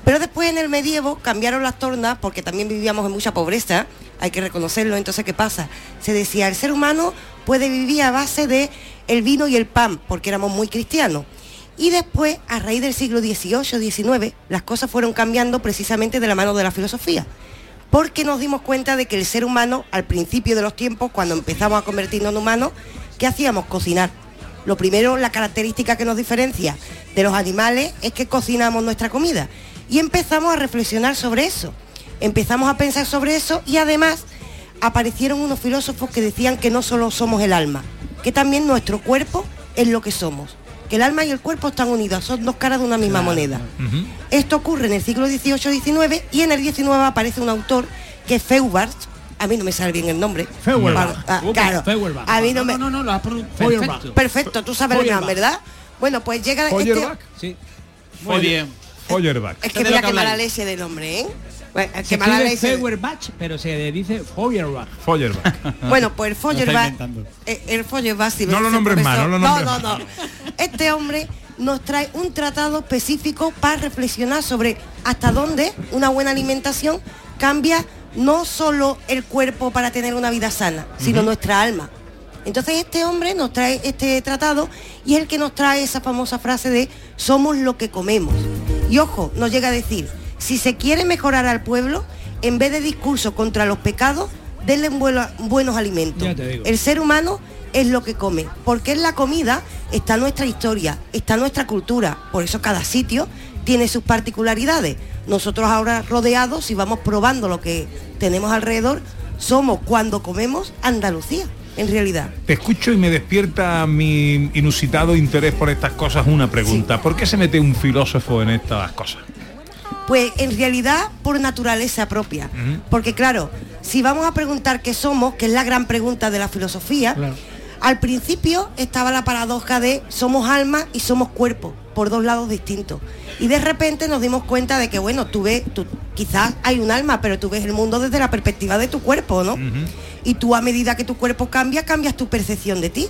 Pero después en el medievo cambiaron las tornas porque también vivíamos en mucha pobreza, hay que reconocerlo. Entonces, ¿qué pasa? Se decía, el ser humano puede vivir a base de el vino y el pan, porque éramos muy cristianos. Y después, a raíz del siglo XVIII, XIX, las cosas fueron cambiando precisamente de la mano de la filosofía. Porque nos dimos cuenta de que el ser humano, al principio de los tiempos, cuando empezamos a convertirnos en humanos, ¿qué hacíamos? Cocinar. Lo primero, la característica que nos diferencia de los animales es que cocinamos nuestra comida. Y empezamos a reflexionar sobre eso. Empezamos a pensar sobre eso y además aparecieron unos filósofos que decían que no solo somos el alma, que también nuestro cuerpo es lo que somos. Que el alma y el cuerpo están unidos, son dos caras de una misma moneda. Esto ocurre en el siglo XVIII-XIX y en el XIX aparece un autor que es Feuerbach. A mí no me sale bien el nombre. Feuerbach. Ah, claro. Feuerbach. A mí no me. No, no, lo has pronunciado. Feuerbach. Perfecto. Perfecto, tú sabes el Feuerbach. ¿verdad? Bueno, pues llega este. ¿Feuerbach? Sí. Muy bien. Feuerbach. Es que de mira lo que qué mala habláis. leche del nombre, ¿eh? Bueno, Se qué mala leche. Feuerbach, pero se dice Feuerbach. Feuerbach. Bueno, pues el Feuerbach, eh, el Feuerbach, si No lo nombres más, no lo no, nombres no, no. Este hombre nos trae un tratado específico para reflexionar sobre hasta dónde una buena alimentación cambia no solo el cuerpo para tener una vida sana, sino nuestra alma. Entonces este hombre nos trae este tratado y es el que nos trae esa famosa frase de somos lo que comemos. Y ojo, nos llega a decir, si se quiere mejorar al pueblo, en vez de discurso contra los pecados, denle buenos alimentos. El ser humano es lo que come, porque en la comida está nuestra historia, está nuestra cultura, por eso cada sitio tiene sus particularidades. Nosotros ahora rodeados, si vamos probando lo que tenemos alrededor, somos cuando comemos Andalucía, en realidad. Te escucho y me despierta mi inusitado interés por estas cosas una pregunta. ¿Por qué se mete un filósofo en estas cosas? Pues en realidad por naturaleza propia. Porque claro, si vamos a preguntar qué somos, que es la gran pregunta de la filosofía, al principio estaba la paradoja de somos alma y somos cuerpo, por dos lados distintos. Y de repente nos dimos cuenta de que, bueno, tú ves, tú, quizás hay un alma, pero tú ves el mundo desde la perspectiva de tu cuerpo, ¿no? Y tú a medida que tu cuerpo cambia, cambias tu percepción de ti.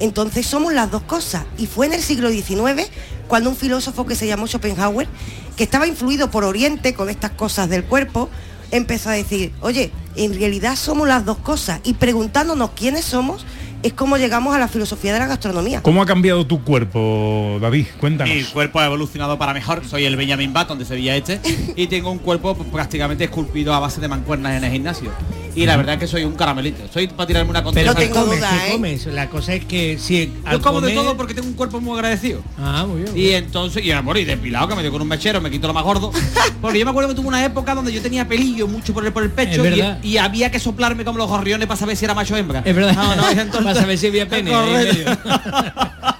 Entonces somos las dos cosas. Y fue en el siglo XIX cuando un filósofo que se llamó Schopenhauer, que estaba influido por Oriente con estas cosas del cuerpo, empezó a decir, oye, en realidad somos las dos cosas. Y preguntándonos quiénes somos, es como llegamos a la filosofía de la gastronomía. ¿Cómo ha cambiado tu cuerpo, David? Cuéntanos. Mi cuerpo ha evolucionado para mejor. Soy el Benjamin Button de Sevilla Este y tengo un cuerpo prácticamente esculpido a base de mancuernas en el gimnasio. Y la verdad es que soy un caramelito. Soy para tirarme una Pero. ¿qué comes? ¿Qué comes? La cosa es que si al Yo como de todo porque tengo un cuerpo muy agradecido. Ah, muy bien. Y entonces, y amor, y depilado que me dio con un mechero, me quito lo más gordo. Porque yo me acuerdo que tuve una época donde yo tenía pelillo mucho por el, por el pecho y, había que soplarme como los gorriones para saber si era macho o hembra. Es verdad. No, no, y entonces- Para saber si había pene.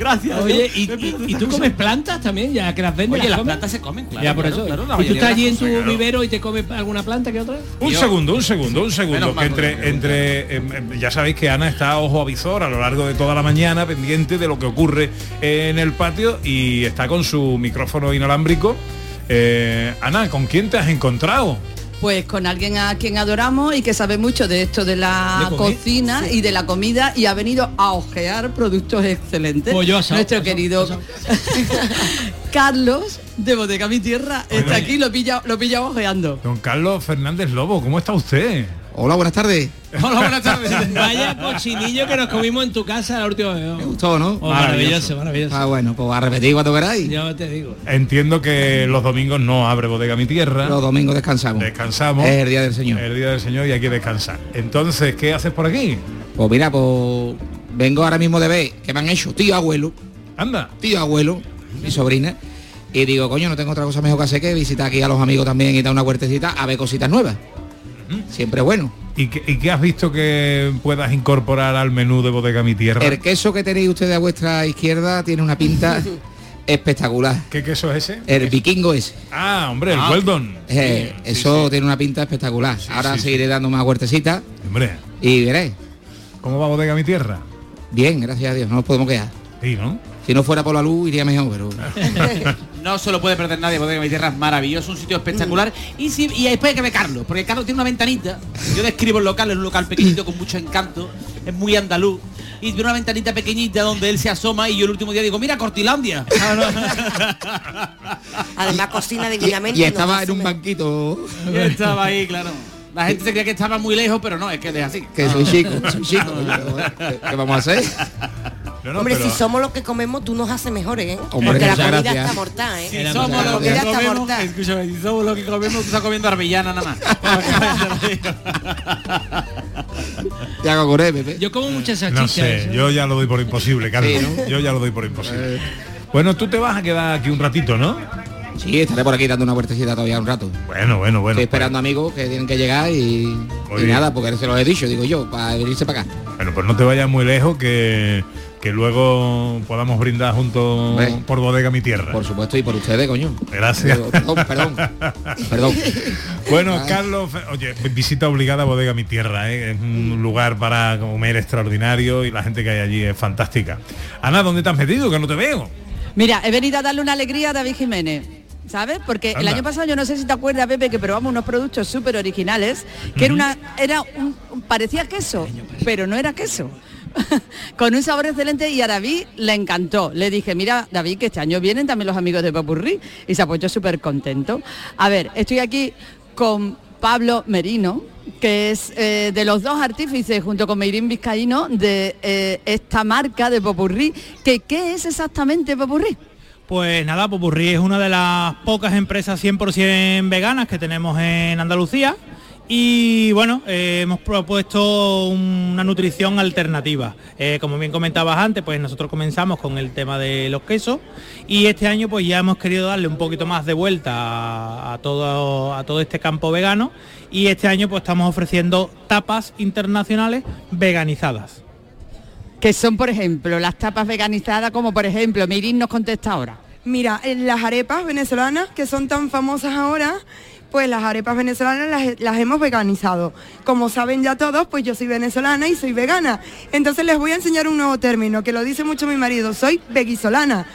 Gracias. Oye, ¿y, y- y tú comes plantas también? Ya que las vendes. Oye, las plantas se comen, claro. Ya por claro, eso. claro, ¿Y tú estás allí en tu cosas, vivero y te comes alguna planta que otra? Un segundo, un segundo, un segundo. Que entre, entre em, em, ya sabéis que Ana está a ojo avisor a lo largo de toda la mañana, pendiente de lo que ocurre en el patio y está con su micrófono inalámbrico. Eh, Ana, ¿con quién te has encontrado? Pues con alguien a quien adoramos y que sabe mucho de esto de la cocina y de la comida y ha venido a ojear productos excelentes. Asado, Nuestro asado, querido Carlos de Bodega Mi Tierra está aquí, lo pilla, lo pilla ojeando. Don Carlos Fernández Lobo, ¿cómo está usted? Hola, buenas tardes. Hola, buenas tardes. Vaya cochinillo que nos comimos en tu casa la última vez. Me gustó, ¿no? Oh, maravilloso, maravilloso. Ah, bueno, pues a repetir cuando queráis. Yo te digo. Entiendo que los domingos no abre bodega mi tierra. Los domingos descansamos. Descansamos. Es el día del Señor. El día del Señor y hay que descansar. Entonces, ¿qué haces por aquí? Pues mira, pues vengo ahora mismo de ver que me han hecho tío abuelo. Anda. Tío abuelo, mi sobrina. Y digo, coño, no tengo otra cosa mejor que hacer que visitar aquí a los amigos también y dar una huertecita a ver cositas nuevas. Siempre bueno. ¿Y qué, y qué has visto que puedas incorporar al menú de bodega mi tierra? El queso que tenéis ustedes a vuestra izquierda tiene una pinta espectacular. ¿Qué queso es ese? El vikingo ese. Ah, hombre, el Ah. Weldon. Eh, eso tiene una pinta espectacular. Ahora seguiré dando más huertecitas Hombre. y veréis. ¿Cómo va bodega mi tierra? Bien, gracias a Dios, no nos podemos quedar. Sí, ¿no? Si no fuera por la luz iría mejor, pero. No se lo puede perder nadie, Bodega Mi Tierra es maravilloso, un sitio espectacular. Y, si, y después hay que ver Carlos, porque Carlos tiene una ventanita. Yo describo el local, es un local pequeñito con mucho encanto, es muy andaluz. Y tiene una ventanita pequeñita donde él se asoma y yo el último día digo, mira Cortilandia. Además cocina divinamente. Y nos estaba en un banquito. Y estaba ahí, claro. La gente se creía que estaba muy lejos, pero no, es que es así. Que soy chico, soy chico. ¿Qué, qué vamos a hacer? Hombre, si somos los que comemos, tú nos haces mejores, ¿eh? Hombre, Porque la muchas comida gracias. está mortal, ¿eh? Si la somos los que comemos, mortal. escúchame, si somos los que comemos, tú estás comiendo arbillana nada más. Ya hago con él. Yo como muchas No salchichas. sé, ¿eh? yo ya lo doy por imposible, Carlos. Sí, ¿no? Yo ya lo doy por imposible. Bueno, tú te vas a quedar aquí un ratito, ¿no? Sí, estaré por aquí dando una vueltecita todavía un rato. Bueno, bueno, bueno. Estoy esperando amigos que tienen que llegar y, y nada, porque se los he dicho, digo yo, para venirse para acá. Bueno, pues no te vayas muy lejos que, que luego podamos brindar juntos por bodega mi tierra. Por supuesto, y por ustedes, coño. Gracias. Perdón, perdón. Perdón. Bueno, Ay. Carlos, oye, visita obligada a Bodega Mi Tierra, ¿eh? es un lugar para comer extraordinario y la gente que hay allí es fantástica. Ana, ¿dónde te has metido? Que no te veo. Mira, he venido a darle una alegría a David Jiménez. ¿Sabes? Porque el año pasado yo no sé si te acuerdas, Pepe, que probamos unos productos súper originales, que era una, era un- parecía queso, pero no era queso. Con un sabor excelente y a David le encantó. Le dije, mira, David, que este año vienen también los amigos de Popurrí y se apoyó súper contento. A ver, estoy aquí con Pablo Merino, que es eh, de los dos artífices junto con Meirín Vizcaíno de eh, esta marca de Popurrí. Que, ¿Qué es exactamente Popurrí? Pues nada, Popurrí es una de las pocas empresas 100% veganas que tenemos en Andalucía y bueno, eh, hemos propuesto una nutrición alternativa. Eh, como bien comentabas antes, pues nosotros comenzamos con el tema de los quesos y este año pues ya hemos querido darle un poquito más de vuelta a, a todo, a todo este campo vegano y este año pues estamos ofreciendo tapas internacionales veganizadas. Que son, por ejemplo, las tapas veganizadas, como por ejemplo, Mirin nos contesta ahora. Mira, en las arepas venezolanas que son tan famosas ahora, pues las arepas venezolanas las, hemos veganizado. Como saben ya todos, pues yo soy venezolana y soy vegana. Entonces les voy a enseñar un nuevo término, que lo dice mucho mi marido, soy veguisolana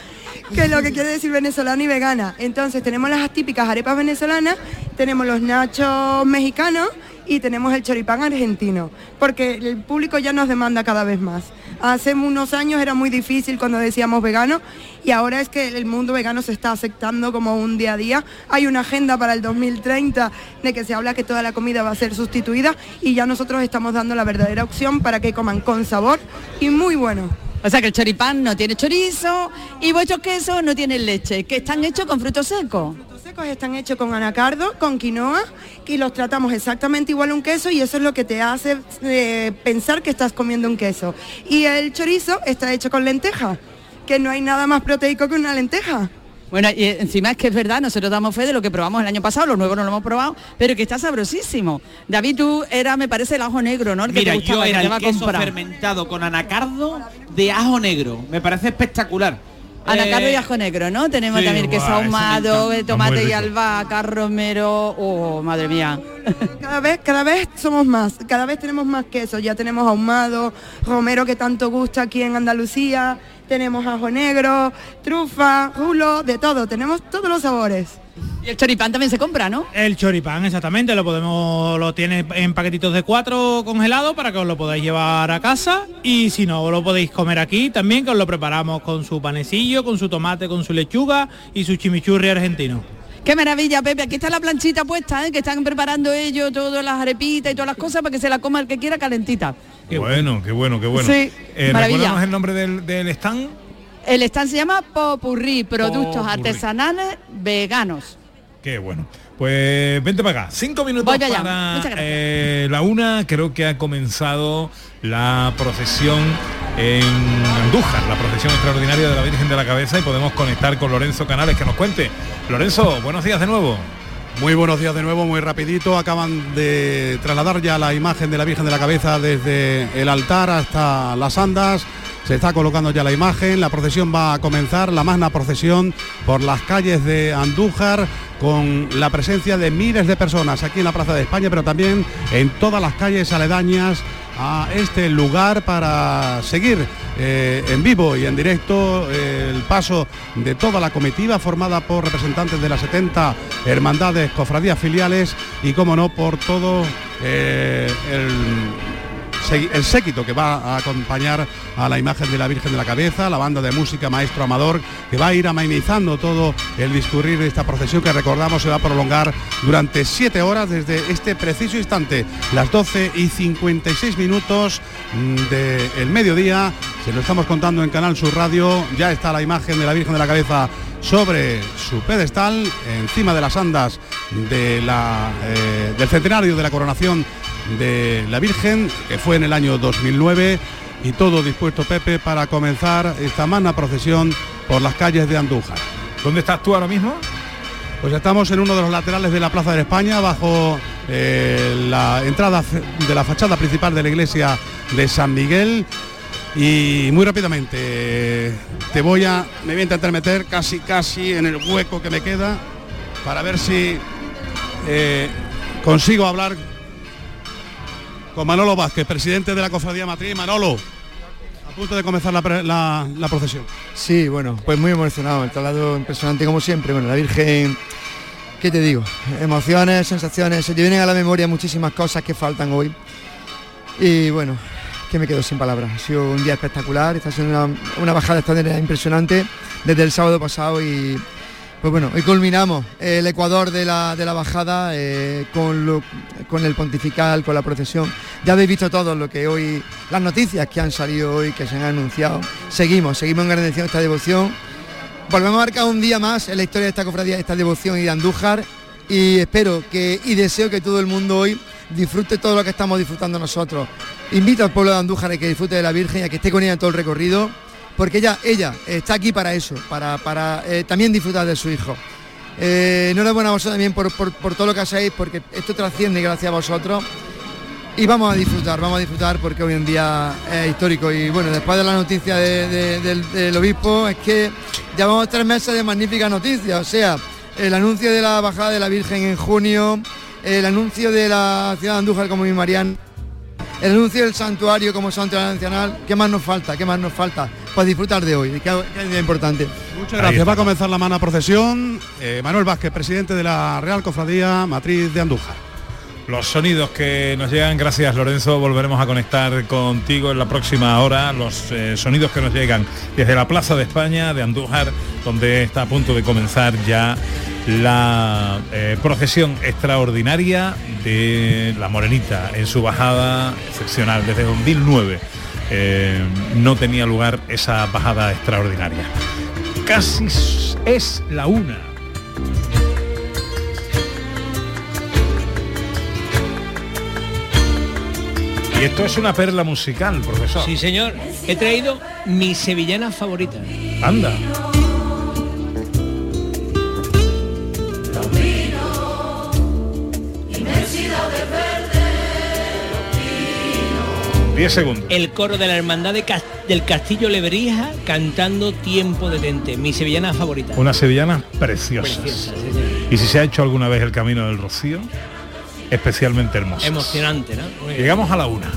que es lo que quiere decir venezolana y vegana. Entonces tenemos las típicas arepas venezolanas, tenemos los nachos mexicanos y tenemos el choripán argentino, porque el público ya nos demanda cada vez más. Hace unos años era muy difícil cuando decíamos vegano y ahora es que el mundo vegano se está aceptando como un día a día. Hay una agenda para el 2030 de que se habla que toda la comida va a ser sustituida y ya nosotros estamos dando la verdadera opción para que coman con sabor y muy bueno. O sea que el choripán no tiene chorizo y vuestros quesos no tienen leche, que están hechos con frutos secos. Los secos están hechos con anacardo, con quinoa y los tratamos exactamente igual a un queso y eso es lo que te hace eh, pensar que estás comiendo un queso. Y el chorizo está hecho con lenteja, que no hay nada más proteico que una lenteja. Bueno, y encima es que es verdad, nosotros damos fe de lo que probamos el año pasado, los nuevos no lo hemos probado, pero que está sabrosísimo. David, tú era, me parece, el ajo negro, ¿no? El que Mira, te gustaba, yo que era te el queso comprar. fermentado con anacardo de ajo negro. Me parece espectacular. Anacardo Eh, y ajo negro, ¿no? Tenemos sí, también queso me ahumado, Está tomate y albahaca, romero. Oh, madre mía. Cada vez, cada vez somos más, cada vez tenemos más queso, ya tenemos ahumado, romero que tanto gusta aquí en Andalucía, tenemos ajo negro, trufa, rulo, de todo, tenemos todos los sabores. Y el choripán también se compra, ¿no? El choripán, exactamente, lo podemos, lo tiene en paquetitos de cuatro congelado para que os lo podáis llevar a casa y si no, lo podéis comer aquí también, que os lo preparamos con su panecillo, con su tomate, con su lechuga y su chimichurri argentino. Qué maravilla, Pepe. Aquí está la planchita puesta, ¿eh? que están preparando ellos todas las arepitas y todas las cosas para que se la coma el que quiera calentita. Qué bueno, qué bueno, qué bueno. Sí, Eh, maravilla. el nombre del, del stand. El stand se llama Popurrí, productos Popurrí. artesanales veganos. Qué bueno. Pues vente para acá. Cinco minutos Voy allá. para eh, la una. Creo que ha comenzado la procesión en Andújar, la procesión extraordinaria de la Virgen de la Cabeza y podemos conectar con Lorenzo Canales que nos cuente. Lorenzo, buenos días de nuevo. Muy buenos días de nuevo, muy rapidito. Acaban de trasladar ya la imagen de la Virgen de la Cabeza desde el altar hasta las andas. Se está colocando ya la imagen, la procesión va a comenzar, la magna procesión por las calles de Andújar con la presencia de miles de personas aquí en la Plaza de España, pero también en todas las calles aledañas a este lugar para seguir eh, en vivo y en directo eh, el paso de toda la comitiva formada por representantes de las 70 hermandades, cofradías filiales y, como no, por todo eh, el el séquito que va a acompañar a la imagen de la Virgen de la Cabeza, la banda de música Maestro Amador, que va a ir amenizando todo el discurrir de esta procesión que recordamos se va a prolongar durante siete horas desde este preciso instante, las 12 y 56 minutos del mediodía. Se lo estamos contando en Canal Sur Radio, ya está la imagen de la Virgen de la Cabeza sobre su pedestal, encima de las andas de eh, del centenario de la coronación de la Virgen, que fue en el año 2009, y todo dispuesto, Pepe, para comenzar esta magna procesión por las calles de Andújar. ¿Dónde estás tú ahora mismo? Pues estamos en uno de los laterales de la Plaza de España, bajo eh, la entrada de la fachada principal de la iglesia de San Miguel. Y muy rápidamente te voy a, me voy a intentar meter casi casi en el hueco que me queda para ver si eh, consigo hablar con Manolo Vázquez, presidente de la Cofradía Matriz. Manolo, a punto de comenzar la, procesión. Sí, bueno, pues muy emocionado, el traslado impresionante como siempre. Bueno, la Virgen, ¿qué te digo? Emociones, sensaciones, se te vienen a la memoria muchísimas cosas que faltan hoy. Y bueno, que me quedo sin palabras. Ha sido un día espectacular, está siendo una, una bajada extraordinaria impresionante desde el sábado pasado y pues bueno, hoy culminamos el Ecuador de la, de la bajada eh, con, con el pontifical, con la procesión. Ya habéis visto todo lo que hoy, las noticias que han salido hoy, que se han anunciado. Seguimos, seguimos engrandeciendo esta devoción. Volvemos a marcar un día más en la historia de esta cofradía, de esta devoción y de Andújar. Y espero que y deseo que todo el mundo hoy disfrute todo lo que estamos disfrutando nosotros. Invito al pueblo de Andújar a que disfrute de la Virgen y a que esté con ella en todo el recorrido, porque ella, ella está aquí para eso, para, para eh, también disfrutar de su hijo. Eh, enhorabuena a vosotros también por, por- por todo lo que hacéis, porque esto trasciende gracias a vosotros. Y vamos a disfrutar, vamos a disfrutar porque hoy en día es histórico. Y bueno, después de la noticia de- de- del, del obispo, es que llevamos tres meses de magníficas noticias. O sea, el anuncio de la bajada de la Virgen en junio, el anuncio de la ciudad de Andújar como mi Mariana, el anuncio del santuario como santuario nacional. ¿Qué más nos falta? ¿Qué más nos falta? Para disfrutar de hoy, que que es un día importante. Muchas gracias. Va a comenzar la magna procesión. Eh, Manuel Vázquez, presidente de la Real Cofradía Matriz de Andújar. Los sonidos que nos llegan, gracias Lorenzo, volveremos a conectar contigo en la próxima hora, los eh, sonidos que nos llegan desde la Plaza de España, de Andújar, donde está a punto de comenzar ya la eh, procesión extraordinaria de la Morenita en su bajada excepcional desde 2009. eh, no tenía lugar esa bajada extraordinaria. Casi es la una. Y esto es una perla musical, profesor. Sí, señor. He traído mi sevillana favorita. Anda. 10 segundos. El coro de la hermandad de del Castillo Lebrija cantando Tiempo de Tente, mi sevillana favorita. Unas sevillanas preciosas. Preciosa, sí, sí. Y si se ha hecho alguna vez el camino del Rocío, especialmente hermoso. Emocionante, ¿no? Llegamos a la una.